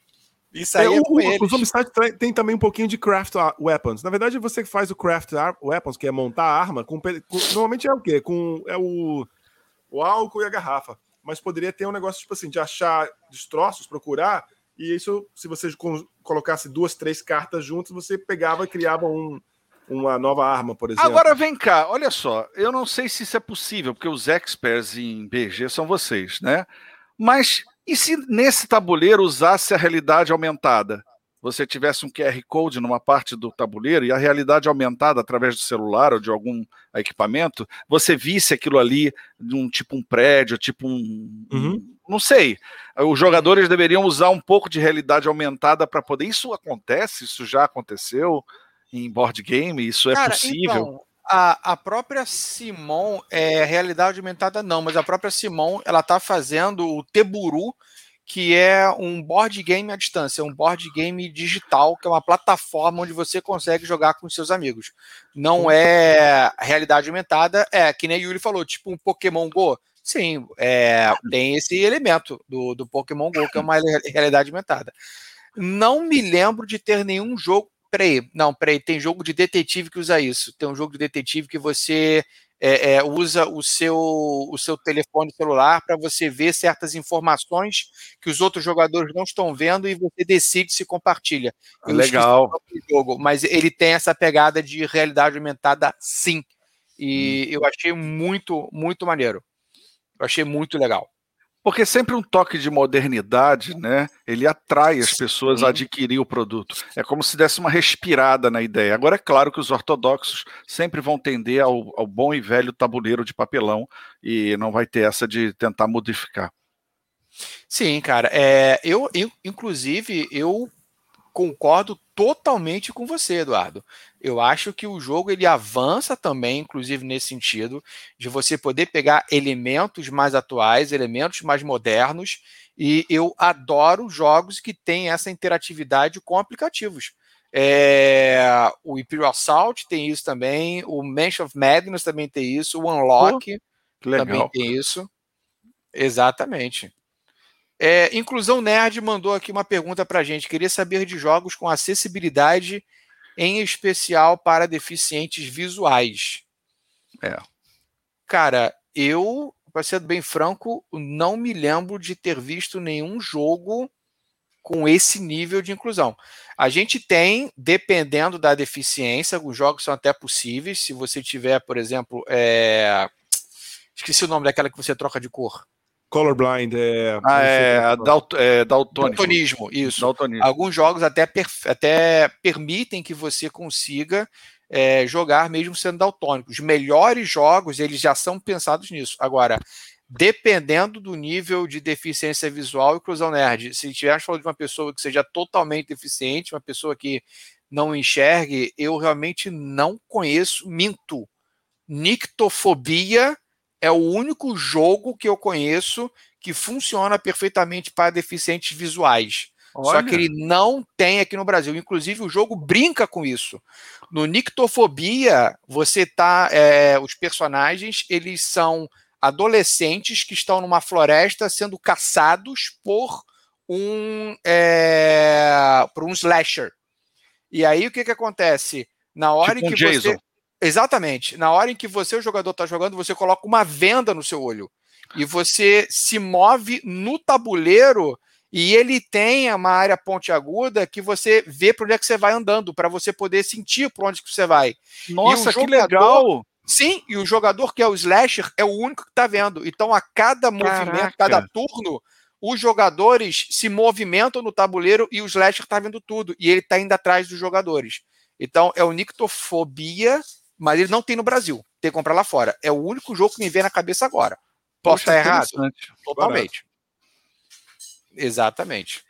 Speaker 3: Isso aí é, é com o, Os Homicide tem também um pouquinho de craft weapons. Na verdade, você faz o craft weapons, que é montar a arma, com, com, normalmente é o quê? Com, é o, o álcool e a garrafa mas poderia ter um negócio tipo assim, de achar destroços, procurar, e isso, se você colocasse duas, três cartas juntas, você pegava e criava um, uma nova arma, por exemplo.
Speaker 2: Agora vem cá, olha só, eu não sei se isso é possível, porque os experts em BG são vocês, né? Mas e se nesse tabuleiro usasse a realidade aumentada? Você tivesse um QR Code numa parte do tabuleiro e a realidade aumentada através do celular ou de algum equipamento, você visse aquilo ali num tipo um prédio, tipo um. Uhum. Não sei. Os jogadores deveriam usar um pouco de realidade aumentada para poder. Isso acontece? Isso já aconteceu em board game? Isso é Cara, possível? Então...
Speaker 1: A, a própria Simon, é, realidade aumentada não, mas a própria Simon, ela tá fazendo o Teburu, que é um board game à distância, um board game digital, que é uma plataforma onde você consegue jogar com seus amigos. Não é realidade aumentada, é que nem a Yuri falou, tipo um Pokémon Go. Sim, é, tem esse elemento do, do Pokémon Go, que é uma realidade aumentada. Não me lembro de ter nenhum jogo. Peraí, não, peraí, tem jogo de detetive que usa isso. Tem um jogo de detetive que você é, é, usa o seu, o seu telefone celular para você ver certas informações que os outros jogadores não estão vendo e você decide se compartilha.
Speaker 2: Eu Legal.
Speaker 1: Jogo, mas ele tem essa pegada de realidade aumentada, sim. E hum. eu achei muito, muito maneiro. Eu achei muito legal.
Speaker 2: Porque sempre um toque de modernidade, né? Ele atrai as pessoas Sim. a adquirir o produto. É como se desse uma respirada na ideia. Agora, é claro que os ortodoxos sempre vão tender ao, ao bom e velho tabuleiro de papelão e não vai ter essa de tentar modificar.
Speaker 1: Sim, cara. É, eu, eu, inclusive, eu concordo totalmente com você, Eduardo. Eu acho que o jogo ele avança também, inclusive nesse sentido, de você poder pegar elementos mais atuais, elementos mais modernos, e eu adoro jogos que têm essa interatividade com aplicativos. É, o Imperial Assault tem isso também, o Mansion of Madness também tem isso, o Unlock. Também tem isso. Exatamente. É, Inclusão Nerd mandou aqui uma pergunta para a gente. Queria saber de jogos com acessibilidade, em especial para deficientes visuais.
Speaker 2: É.
Speaker 1: Cara, eu, para ser bem franco, não me lembro de ter visto nenhum jogo com esse nível de inclusão. A gente tem, dependendo da deficiência, os jogos são até possíveis. Se você tiver, por exemplo, é... esqueci o nome daquela que você troca de cor.
Speaker 3: Colorblind,
Speaker 2: é. Ah, é, dalt é daltonismo.
Speaker 1: daltonismo. isso. Daltonismo. Alguns jogos até, até permitem que você consiga é, jogar mesmo sendo daltônico. Os melhores jogos, eles já são pensados nisso. Agora, dependendo do nível de deficiência visual e inclusão nerd. Se estivermos falando de uma pessoa que seja totalmente deficiente, uma pessoa que não enxergue, eu realmente não conheço, minto. Nictofobia é o único jogo que eu conheço que funciona perfeitamente para deficientes visuais. Olha. Só que ele não tem aqui no Brasil. Inclusive, o jogo brinca com isso. No Nictofobia, você tá. É, os personagens, eles são adolescentes que estão numa floresta sendo caçados por um é, por um slasher. E aí o que que acontece? Na hora tipo que um você Exatamente. Na hora em que você, o jogador, está jogando, você coloca uma venda no seu olho. E você se move no tabuleiro e ele tem uma área pontiaguda que você vê para onde é que você vai andando, para você poder sentir para onde que você vai.
Speaker 2: Nossa, jogador, que legal!
Speaker 1: Sim, e o jogador que é o slasher é o único que está vendo. Então, a cada Caraca. movimento, cada turno, os jogadores se movimentam no tabuleiro e o slasher está vendo tudo. E ele está indo atrás dos jogadores. Então, é o Nictofobia, mas ele não tem no Brasil. Tem que comprar lá fora. É o único jogo que me vem na cabeça agora. Posso estar errado? Totalmente. Exatamente.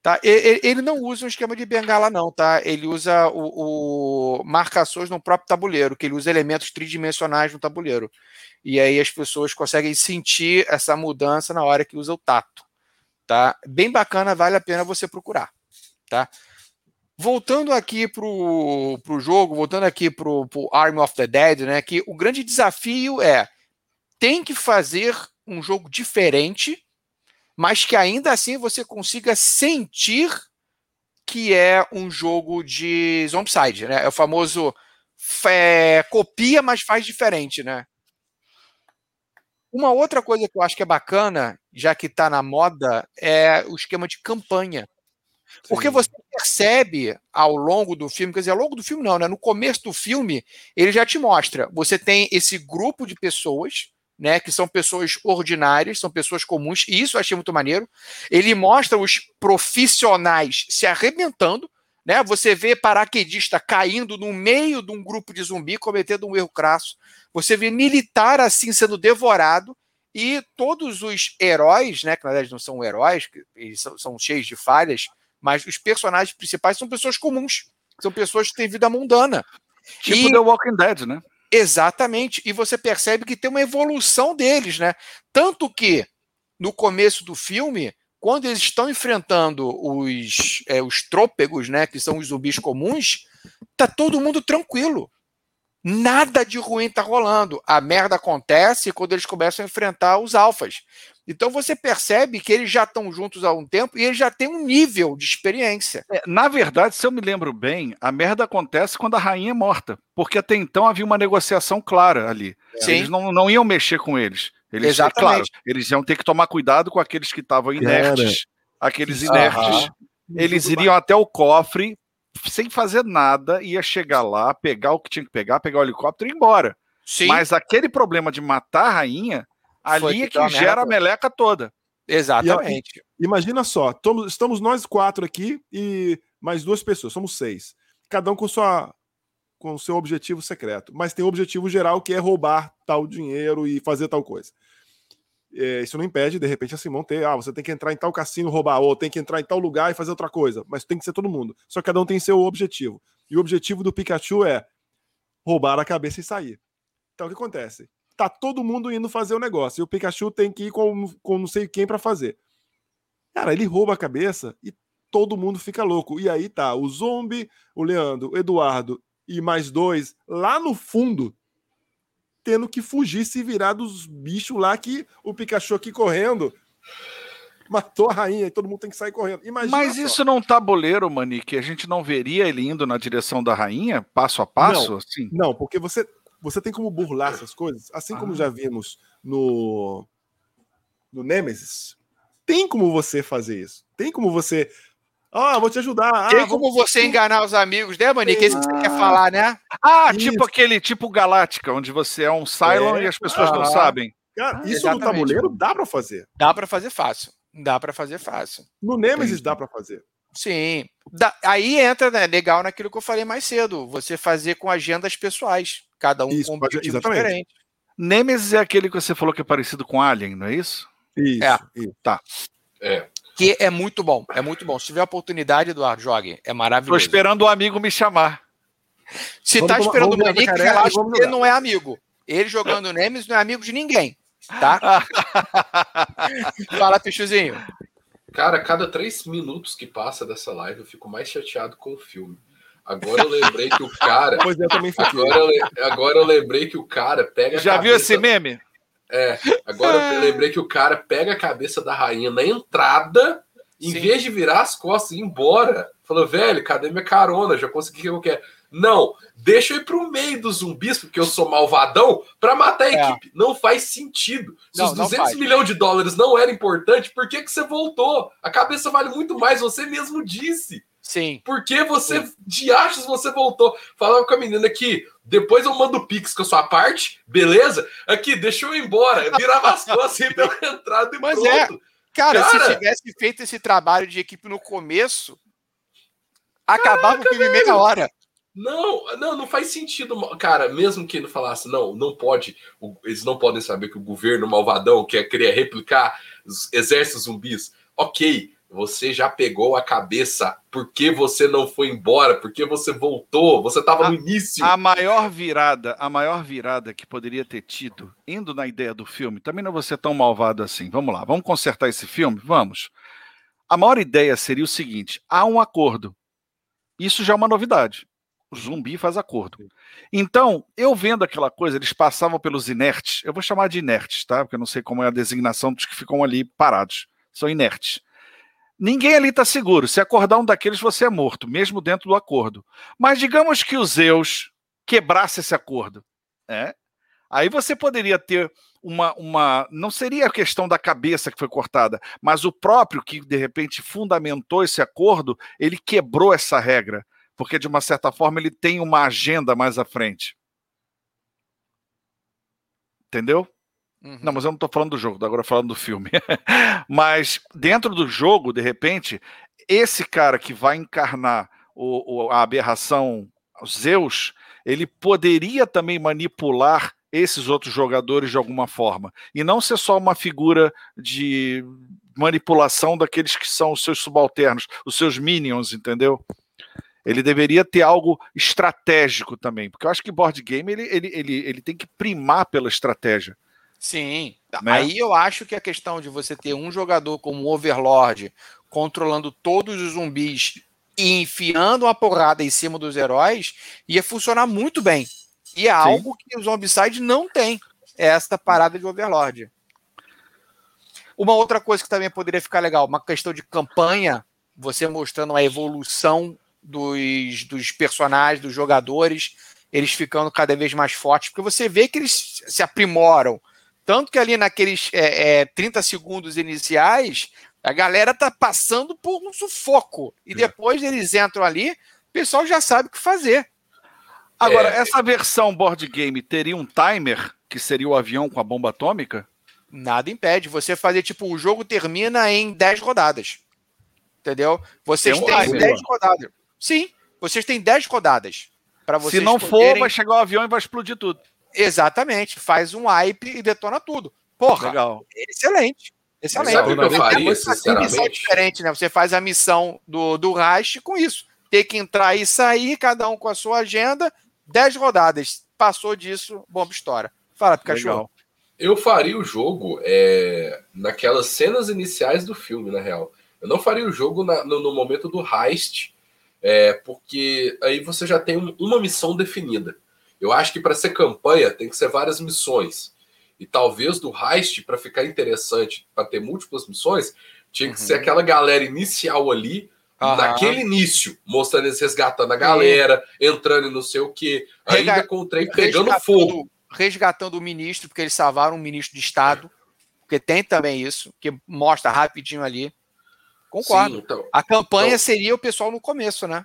Speaker 1: Tá? Ele não usa um esquema de bengala, não, tá? Ele usa o, o, marcações no próprio tabuleiro, que ele usa elementos tridimensionais no tabuleiro. E aí as pessoas conseguem sentir essa mudança na hora que usa o tato. Tá? Bem bacana, vale a pena você procurar. Tá? Voltando aqui para o jogo, voltando aqui para o Army of the Dead, né? Que o grande desafio é tem que fazer um jogo diferente mas que ainda assim você consiga sentir que é um jogo de Zombicide, né? É o famoso é, copia, mas faz diferente, né? Uma outra coisa que eu acho que é bacana, já que está na moda, é o esquema de campanha. Porque você percebe ao longo do filme, quer dizer, ao longo do filme não, né? No começo do filme, ele já te mostra. Você tem esse grupo de pessoas né, que são pessoas ordinárias, são pessoas comuns, e isso eu achei muito maneiro. Ele mostra os profissionais se arrebentando, né? Você vê paraquedista caindo no meio de um grupo de zumbi, cometendo um erro crasso. Você vê militar assim sendo devorado e todos os heróis, né, que na verdade não são heróis, eles são, são cheios de falhas, mas os personagens principais são pessoas comuns, são pessoas que têm vida mundana.
Speaker 2: Tipo e... The Walking Dead, né?
Speaker 1: Exatamente. E você percebe que tem uma evolução deles, né? Tanto que no começo do filme, quando eles estão enfrentando os, é, os trôpegos, né? Que são os zumbis comuns, tá todo mundo tranquilo. Nada de ruim tá rolando. A merda acontece quando eles começam a enfrentar os alfas. Então você percebe que eles já estão juntos há um tempo e eles já têm um nível de experiência.
Speaker 2: É, na verdade, se eu me lembro bem, a merda acontece quando a rainha é morta. Porque até então havia uma negociação clara ali. Sim. Eles não, não iam mexer com eles. Eles, Exatamente. Claro, eles iam ter que tomar cuidado com aqueles que estavam inertes. Cara. Aqueles inertes. Eles iriam até o cofre sem fazer nada, ia chegar lá, pegar o que tinha que pegar, pegar o helicóptero e ir embora. Sim. Mas aquele problema de matar a rainha Ali é que gera a meleca toda.
Speaker 1: Exatamente.
Speaker 3: E, imagina só, estamos nós quatro aqui e mais duas pessoas, somos seis. Cada um com sua com seu objetivo secreto, mas tem o objetivo geral que é roubar tal dinheiro e fazer tal coisa. É, isso não impede, de repente, a Simão ter, ah, você tem que entrar em tal cassino roubar, ou tem que entrar em tal lugar e fazer outra coisa, mas tem que ser todo mundo. Só que cada um tem seu objetivo. E o objetivo do Pikachu é roubar a cabeça e sair. Então o que acontece? Tá todo mundo indo fazer o negócio. E o Pikachu tem que ir com, com não sei quem para fazer. Cara, ele rouba a cabeça e todo mundo fica louco. E aí tá o Zombie, o Leandro, o Eduardo e mais dois lá no fundo tendo que fugir, se virar dos bichos lá que o Pikachu aqui correndo matou a rainha e todo mundo tem que sair correndo. Imagina
Speaker 2: Mas
Speaker 3: só.
Speaker 2: isso não tabuleiro, Mani, que a gente não veria ele indo na direção da rainha, passo a passo?
Speaker 3: Não.
Speaker 2: Assim?
Speaker 3: Não, porque você, você tem como burlar essas coisas, assim como
Speaker 2: Ah.
Speaker 3: já vimos no, no Nemesis. Tem como você fazer isso. Tem como você. Ah, vou te ajudar. Ah,
Speaker 1: Tem
Speaker 3: vou-
Speaker 1: como você enganar os amigos, né, Mani? Que é isso que você quer falar, né?
Speaker 2: Ah,
Speaker 3: Isso.
Speaker 2: tipo aquele tipo Galáctica, onde você é um Cylon
Speaker 3: É.
Speaker 2: e as pessoas não
Speaker 1: Ah.
Speaker 2: sabem.
Speaker 3: Cara,
Speaker 1: Ah,
Speaker 3: isso no
Speaker 1: exatamente.
Speaker 3: tabuleiro dá pra fazer.
Speaker 1: Dá pra fazer fácil. Dá pra fazer fácil.
Speaker 3: No Nemesis
Speaker 2: Entendi.
Speaker 3: dá pra fazer.
Speaker 1: Sim. Dá- aí entra, né, legal naquilo que eu falei mais cedo. Você fazer com agendas pessoais. Cada um
Speaker 3: Isso,
Speaker 1: com um
Speaker 3: pode-
Speaker 1: objetivo
Speaker 3: exatamente.
Speaker 1: diferente.
Speaker 2: Nemesis é aquele que você falou que é parecido com Alien, não é isso?
Speaker 3: Isso.
Speaker 1: É.
Speaker 3: isso.
Speaker 4: É.
Speaker 1: Que é muito bom. É muito bom. Se tiver oportunidade, Eduardo, jogue. É
Speaker 2: Tô
Speaker 1: maravilhoso.
Speaker 2: esperando o amigo me chamar.
Speaker 1: Se
Speaker 3: Vamos
Speaker 1: tá esperando o Manique, relaxa, ele não é amigo. Ele jogando Nemesis não é amigo de ninguém. Tá? Fala, Pichuzinho.
Speaker 4: Cara, cada três minutos que passa dessa live, eu fico mais chateado com o filme. Agora eu lembrei que o cara.
Speaker 3: Pois é, eu também fiquei.
Speaker 4: Agora eu, agora eu lembrei que o cara pega a
Speaker 2: Já viu
Speaker 4: cabeça-
Speaker 2: esse meme?
Speaker 4: É, agora eu lembrei que o cara pega a cabeça da rainha na entrada, em
Speaker 1: Sim.
Speaker 4: vez de virar as costas e ir embora. Falou, velho, cadê minha carona? Já consegui o que eu quero. Não, deixa eu ir pro meio dos zumbis, porque eu sou malvadão, pra matar a
Speaker 1: É.
Speaker 4: equipe. Não faz sentido. Se
Speaker 1: Não,
Speaker 4: os
Speaker 1: não
Speaker 4: 200
Speaker 1: faz.
Speaker 4: milhões de dólares não era importante, por que, que você voltou? A cabeça vale muito mais, você mesmo disse.
Speaker 1: Sim.
Speaker 4: Por que você, de achos, você voltou? Falava com a menina aqui, depois eu mando o Pix com a sua parte, beleza? Aqui, deixa eu ir embora. Virava as costas e ia pela entrada e
Speaker 1: Mas
Speaker 4: pronto.
Speaker 1: Cara,
Speaker 4: Cara!
Speaker 1: se tivesse feito esse trabalho de equipe no começo, acabava o filme em meia hora.
Speaker 4: Não, não, não faz sentido. Cara, mesmo que ele falasse, não, não pode, eles não podem saber que o governo malvadão quer querer replicar os exércitos zumbis. Ok, você já pegou a cabeça. Por que você não foi embora? Por que você voltou? Você estava no início.
Speaker 2: A maior virada, a maior virada que poderia ter tido, indo na ideia do filme, também não vou ser tão malvado assim. Vamos lá, vamos consertar esse filme? Vamos. A maior ideia seria o seguinte: há um acordo. Isso já é uma novidade. O zumbi faz acordo. Então, eu vendo aquela coisa, eles passavam pelos inertes. Eu vou chamar de inertes, tá? Porque eu não sei como é a designação dos que ficam ali parados. São inertes. Ninguém ali está seguro. Se acordar um daqueles, você é morto, mesmo dentro do acordo. Mas digamos que o Zeus quebrasse esse acordo. né? Aí você poderia ter uma, uma. Não seria a questão da cabeça que foi cortada, mas o próprio que de repente fundamentou esse acordo, ele quebrou essa regra. Porque, de uma certa forma, ele tem uma agenda mais à frente. Entendeu?
Speaker 1: Uhum.
Speaker 2: Não, mas eu não estou falando do jogo, agora falando do filme. mas dentro do jogo, de repente, esse cara que vai encarnar o, o- a aberração Zeus, ele poderia também manipular esses outros jogadores de alguma forma. E não ser só uma figura de manipulação daqueles que são os seus subalternos, os seus minions, entendeu? Ele deveria ter algo estratégico também, porque eu acho que board game ele, ele, ele, ele tem que primar pela estratégia.
Speaker 1: Sim.
Speaker 2: Né?
Speaker 1: Aí eu acho que a questão de você ter um jogador como o Overlord controlando todos os zumbis e enfiando uma porrada em cima dos heróis ia funcionar muito bem. E é algo que o Zombicide não tem. É esta parada de Overlord. Uma outra coisa que também poderia ficar legal, uma questão de campanha, você mostrando a evolução dos, dos personagens, dos jogadores, eles ficando cada vez mais fortes, porque você vê que eles se aprimoram. Tanto que ali naqueles é, é, 30 segundos iniciais, a galera tá passando por um sufoco. E depois eles entram ali, o pessoal já sabe o que fazer.
Speaker 2: Agora,
Speaker 4: É.
Speaker 2: essa versão board game teria um timer, que seria o avião com a bomba atômica?
Speaker 1: Nada impede. Você fazer, tipo, o jogo termina em 10 rodadas. Entendeu? Vocês
Speaker 2: Tem um
Speaker 1: têm
Speaker 2: timer.
Speaker 1: 10 rodadas. Sim, vocês têm 10 rodadas. para vocês
Speaker 2: Se não for,
Speaker 1: poderem-
Speaker 2: vai chegar o avião e vai explodir tudo.
Speaker 1: Exatamente. Faz um wipe e detona tudo. Porra,
Speaker 2: Legal.
Speaker 1: excelente. Excelente.
Speaker 4: Sabe o que eu
Speaker 1: É
Speaker 4: faria, sinceramente?
Speaker 1: diferente, né? Você faz a missão do, do Rast com isso. Ter que entrar e sair, cada um com a sua agenda. 10 rodadas. Passou disso, bomba estoura. Fala, Pikachu.
Speaker 2: Legal.
Speaker 4: Eu faria o jogo é, naquelas cenas iniciais do filme, na real. Eu não faria o jogo na- no, no momento do heist, é, porque aí você já tem um- uma missão definida. Eu acho que para ser campanha tem que ser várias missões. E talvez do Heist, para ficar interessante, para ter múltiplas missões, tinha que uhum. ser aquela galera inicial ali, uhum. naquele início, mostrando eles resgatando a galera, entrando em não sei o quê, ainda Rega... com o trem pegando fogo.
Speaker 1: Resgatando o ministro, porque eles salvaram um ministro de Estado, porque tem também isso, que mostra rapidinho ali. Concordo. Sim, então, a campanha então, seria o pessoal no começo, né?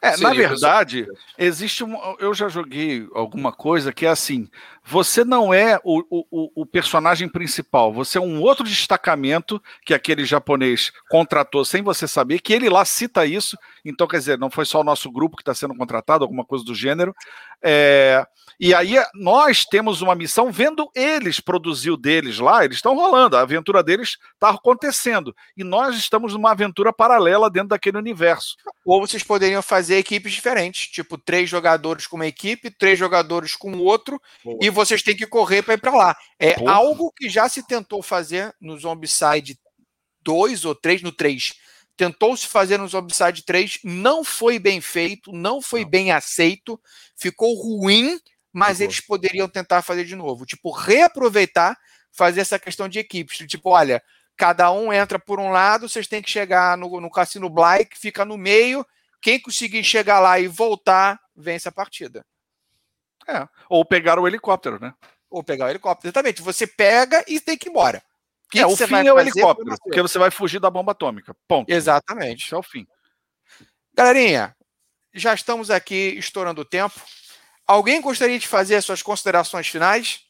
Speaker 2: É, na verdade, existe um. Eu já joguei alguma coisa que é assim: você não é o, o, o, personagem principal, você é um outro destacamento que aquele japonês contratou sem você saber, que ele lá cita isso. Então, quer dizer, não foi só o nosso grupo que está sendo contratado, alguma coisa do gênero. É, e aí nós temos uma missão vendo eles produzir o deles lá, eles estão rolando, a aventura deles está acontecendo. E nós estamos numa aventura paralela dentro daquele universo.
Speaker 1: Ou vocês poderiam fazer equipes diferentes, tipo três jogadores com uma equipe, três jogadores com outro, Boa. e vocês têm que correr para ir para lá. É Boa. algo que já se tentou fazer no Zombicide 2 ou 3, no 3. Tentou se fazer no Zombicide 3, não foi bem feito, não foi não. bem aceito, ficou ruim mas eles poderiam tentar fazer de novo. Tipo, reaproveitar, fazer essa questão de equipes. Tipo, olha, cada um entra por um lado, vocês têm que chegar no, no Cassino Black, fica no meio. Quem conseguir chegar lá e voltar, vence a partida.
Speaker 2: É. Ou pegar o helicóptero, né?
Speaker 1: Ou pegar o helicóptero. Exatamente. Você pega e tem que ir embora.
Speaker 2: Que é, que o fim é o helicóptero, porque você vai fugir da bomba atômica. Ponto.
Speaker 1: Exatamente.
Speaker 2: Esse é o fim.
Speaker 1: Galerinha, já estamos aqui estourando o tempo. Alguém gostaria de fazer as suas considerações finais?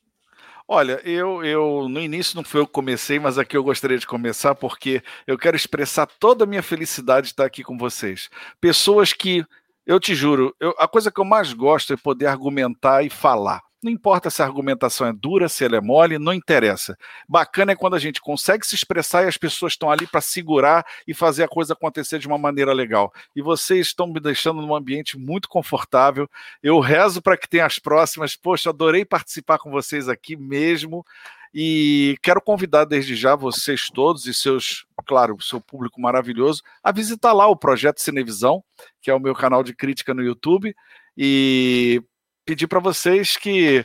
Speaker 2: Olha, eu, eu no início não foi eu que comecei, mas aqui eu gostaria de começar porque eu quero expressar toda a minha felicidade de estar aqui com vocês. Pessoas que, eu te juro, eu, a coisa que eu mais gosto é poder argumentar e falar. Não importa se a argumentação é dura, se ela é mole, não interessa. Bacana é quando a gente consegue se expressar e as pessoas estão ali para segurar e fazer a coisa acontecer de uma maneira legal. E vocês estão me deixando num ambiente muito confortável. Eu rezo para que tenha as próximas. Poxa, adorei participar com vocês aqui mesmo. E quero convidar desde já vocês todos e seus, claro, seu público maravilhoso, a visitar lá o projeto Cinevisão, que é o meu canal de crítica no YouTube. E pedir para vocês que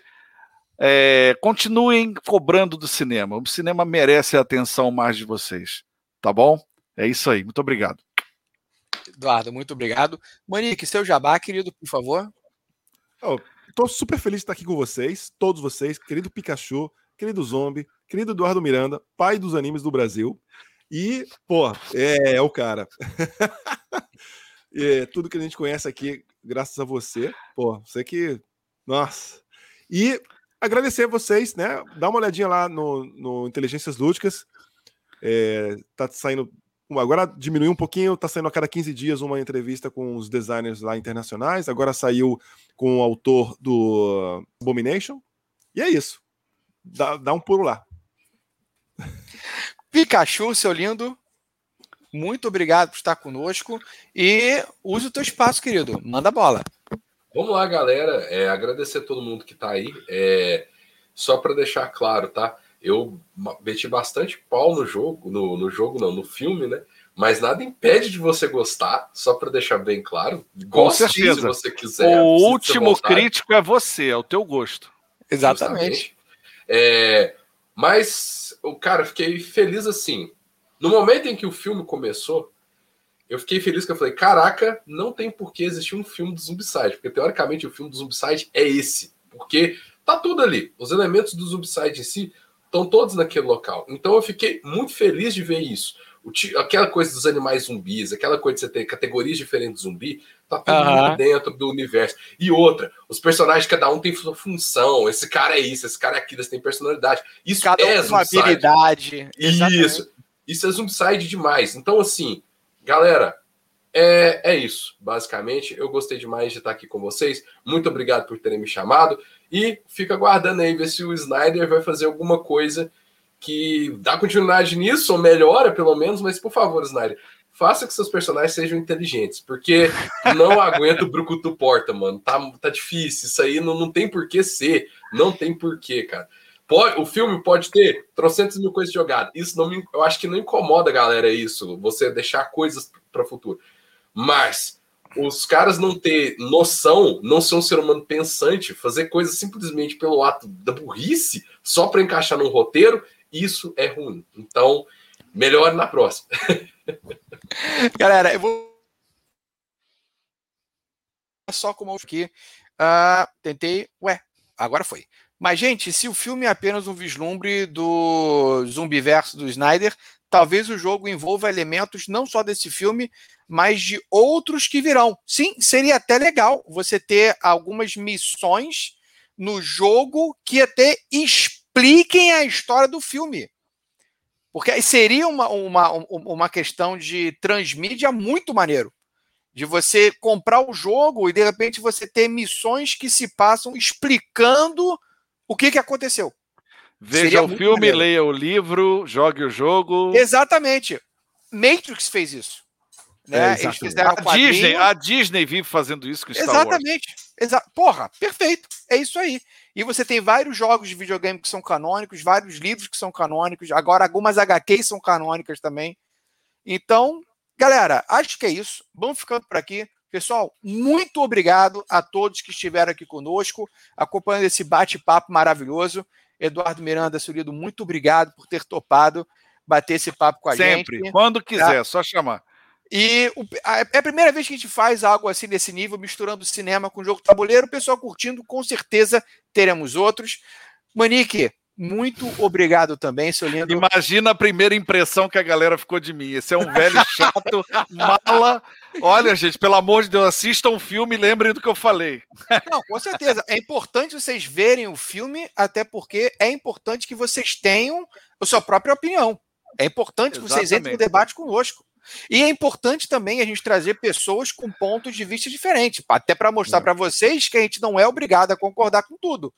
Speaker 2: é, continuem cobrando do cinema. O cinema merece a atenção mais de vocês. Tá bom? É isso aí. Muito obrigado.
Speaker 1: Eduardo, muito obrigado. Monique, seu jabá, querido, por favor.
Speaker 3: Estou super feliz de estar aqui com vocês, todos vocês, querido Pikachu, querido Zombie, querido Eduardo Miranda, pai dos animes do Brasil. E, pô, é, é o cara. é, tudo que a gente conhece aqui, graças a você. Pô, você que nossa. E agradecer a vocês, né? Dá uma olhadinha lá no, no Inteligências Lúdicas. É, tá saindo. Agora diminuiu um pouquinho, tá saindo a cada 15 dias uma entrevista com os designers lá internacionais. Agora saiu com o autor do Abomination. E é isso. Dá, dá um pulo lá.
Speaker 1: Pikachu, seu lindo. Muito obrigado por estar conosco. E use o teu espaço, querido. Manda bola.
Speaker 4: Vamos lá, galera. É, agradecer a todo mundo que está aí. É, só para deixar claro, tá? Eu meti bastante pau no jogo, no, no jogo não, no filme, né? Mas nada impede de você gostar, só para deixar bem claro.
Speaker 2: Goste se você quiser. O último crítico é você, é o teu gosto.
Speaker 1: Exatamente.
Speaker 4: É, mas, o cara, fiquei feliz assim. No momento em que o filme começou, eu fiquei feliz que eu falei, caraca, não tem por que existir um filme do Zumbicide, porque teoricamente o filme do Zumbicide é esse, porque tá tudo ali, os elementos do Zumbicide em si estão todos naquele local. Então eu fiquei muito feliz de ver isso. Aquela coisa dos animais zumbis, aquela coisa de você ter categorias diferentes de zumbi, tá tudo uhum. dentro do universo. E outra, os personagens, cada um tem sua função. Esse cara é isso, esse cara é aquilo, eles têm personalidade. Isso cada é um
Speaker 1: uma habilidade.
Speaker 4: Isso. Isso é Zumbicide demais. Então, assim, Galera, é, é isso, basicamente. Eu gostei demais de estar aqui com vocês. Muito obrigado por terem me chamado. E fica aguardando aí ver se o Snyder vai fazer alguma coisa que dá continuidade nisso, ou melhora pelo menos, mas por favor, Snyder, faça que seus personagens sejam inteligentes, porque não aguento o Brucutu Porta, mano. Tá, tá difícil. Isso aí não, não tem por que ser. Não tem porquê, cara. Pode, o filme pode ter trocentas mil coisas jogadas. Isso não me, eu acho que não incomoda a galera isso, você deixar coisas para o futuro. Mas os caras não ter noção, não ser um ser humano pensante, fazer coisas simplesmente pelo ato da burrice, só para encaixar num roteiro, isso é ruim. Então, melhore na próxima.
Speaker 1: Galera, eu vou. Só como aqui. Uh, tentei. Ué, agora foi. Mas, gente, se o filme é apenas um vislumbre do zumbiverso do Snyder, talvez o jogo envolva elementos não só desse filme, mas de outros que virão. Sim, seria até legal você ter algumas missões no jogo que até expliquem a história do filme. Porque seria uma, uma, uma questão de transmídia muito maneiro. De você comprar o jogo e de repente você ter missões que se passam explicando o que, que aconteceu.
Speaker 2: Veja seria o filme, maneiro. leia o livro, jogue o jogo.
Speaker 1: Exatamente. Matrix fez isso. Né?
Speaker 2: É, Eles fizeram a, Disney, a Disney vive fazendo isso com Star
Speaker 1: Exatamente. Exa Porra, perfeito. É isso aí. E você tem vários jogos de videogame que são canônicos, vários livros que são canônicos, agora algumas HQs são canônicas também. Então, galera, acho que é isso. Vamos ficando por aqui. Pessoal, muito obrigado a todos que estiveram aqui conosco, acompanhando esse bate-papo maravilhoso. Eduardo Miranda Surido, muito obrigado por ter topado bater esse papo com a
Speaker 2: Sempre.
Speaker 1: gente.
Speaker 2: Sempre, quando quiser, tá? só chamar.
Speaker 1: E o, a, é a primeira vez que a gente faz algo assim desse nível, misturando cinema com jogo tabuleiro. O pessoal curtindo, com certeza teremos outros. Manique, muito obrigado também, seu lindo.
Speaker 2: Imagina a primeira impressão que a galera ficou de mim. Esse é um velho chato, mala. Olha, gente, pelo amor de Deus, assistam o filme e lembrem do que eu falei.
Speaker 1: Não, com certeza. É importante vocês verem o filme, até porque é importante que vocês tenham a sua própria opinião. É importante Exatamente. que vocês entrem no debate conosco. E é importante também a gente trazer pessoas com pontos de vista diferentes, até para mostrar é. para vocês que a gente não é obrigado a concordar com tudo.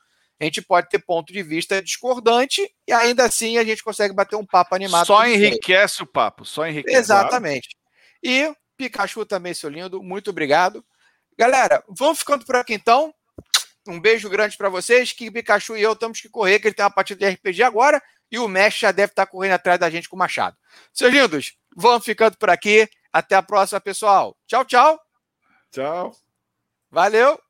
Speaker 1: A gente pode ter ponto de vista discordante e ainda assim a gente consegue bater um papo animado.
Speaker 2: Só enriquece o papo, só enriquece.
Speaker 1: Exatamente. E Pikachu também, seu lindo, muito obrigado. Galera, vamos ficando por aqui então. Um beijo grande para vocês. Que Pikachu e eu temos que correr, que ele tem uma partida de RPG agora e o Mesh já deve estar correndo atrás da gente com o Machado. Seus lindos, vamos ficando por aqui. Até a próxima, pessoal. Tchau, tchau.
Speaker 3: Tchau.
Speaker 1: Valeu.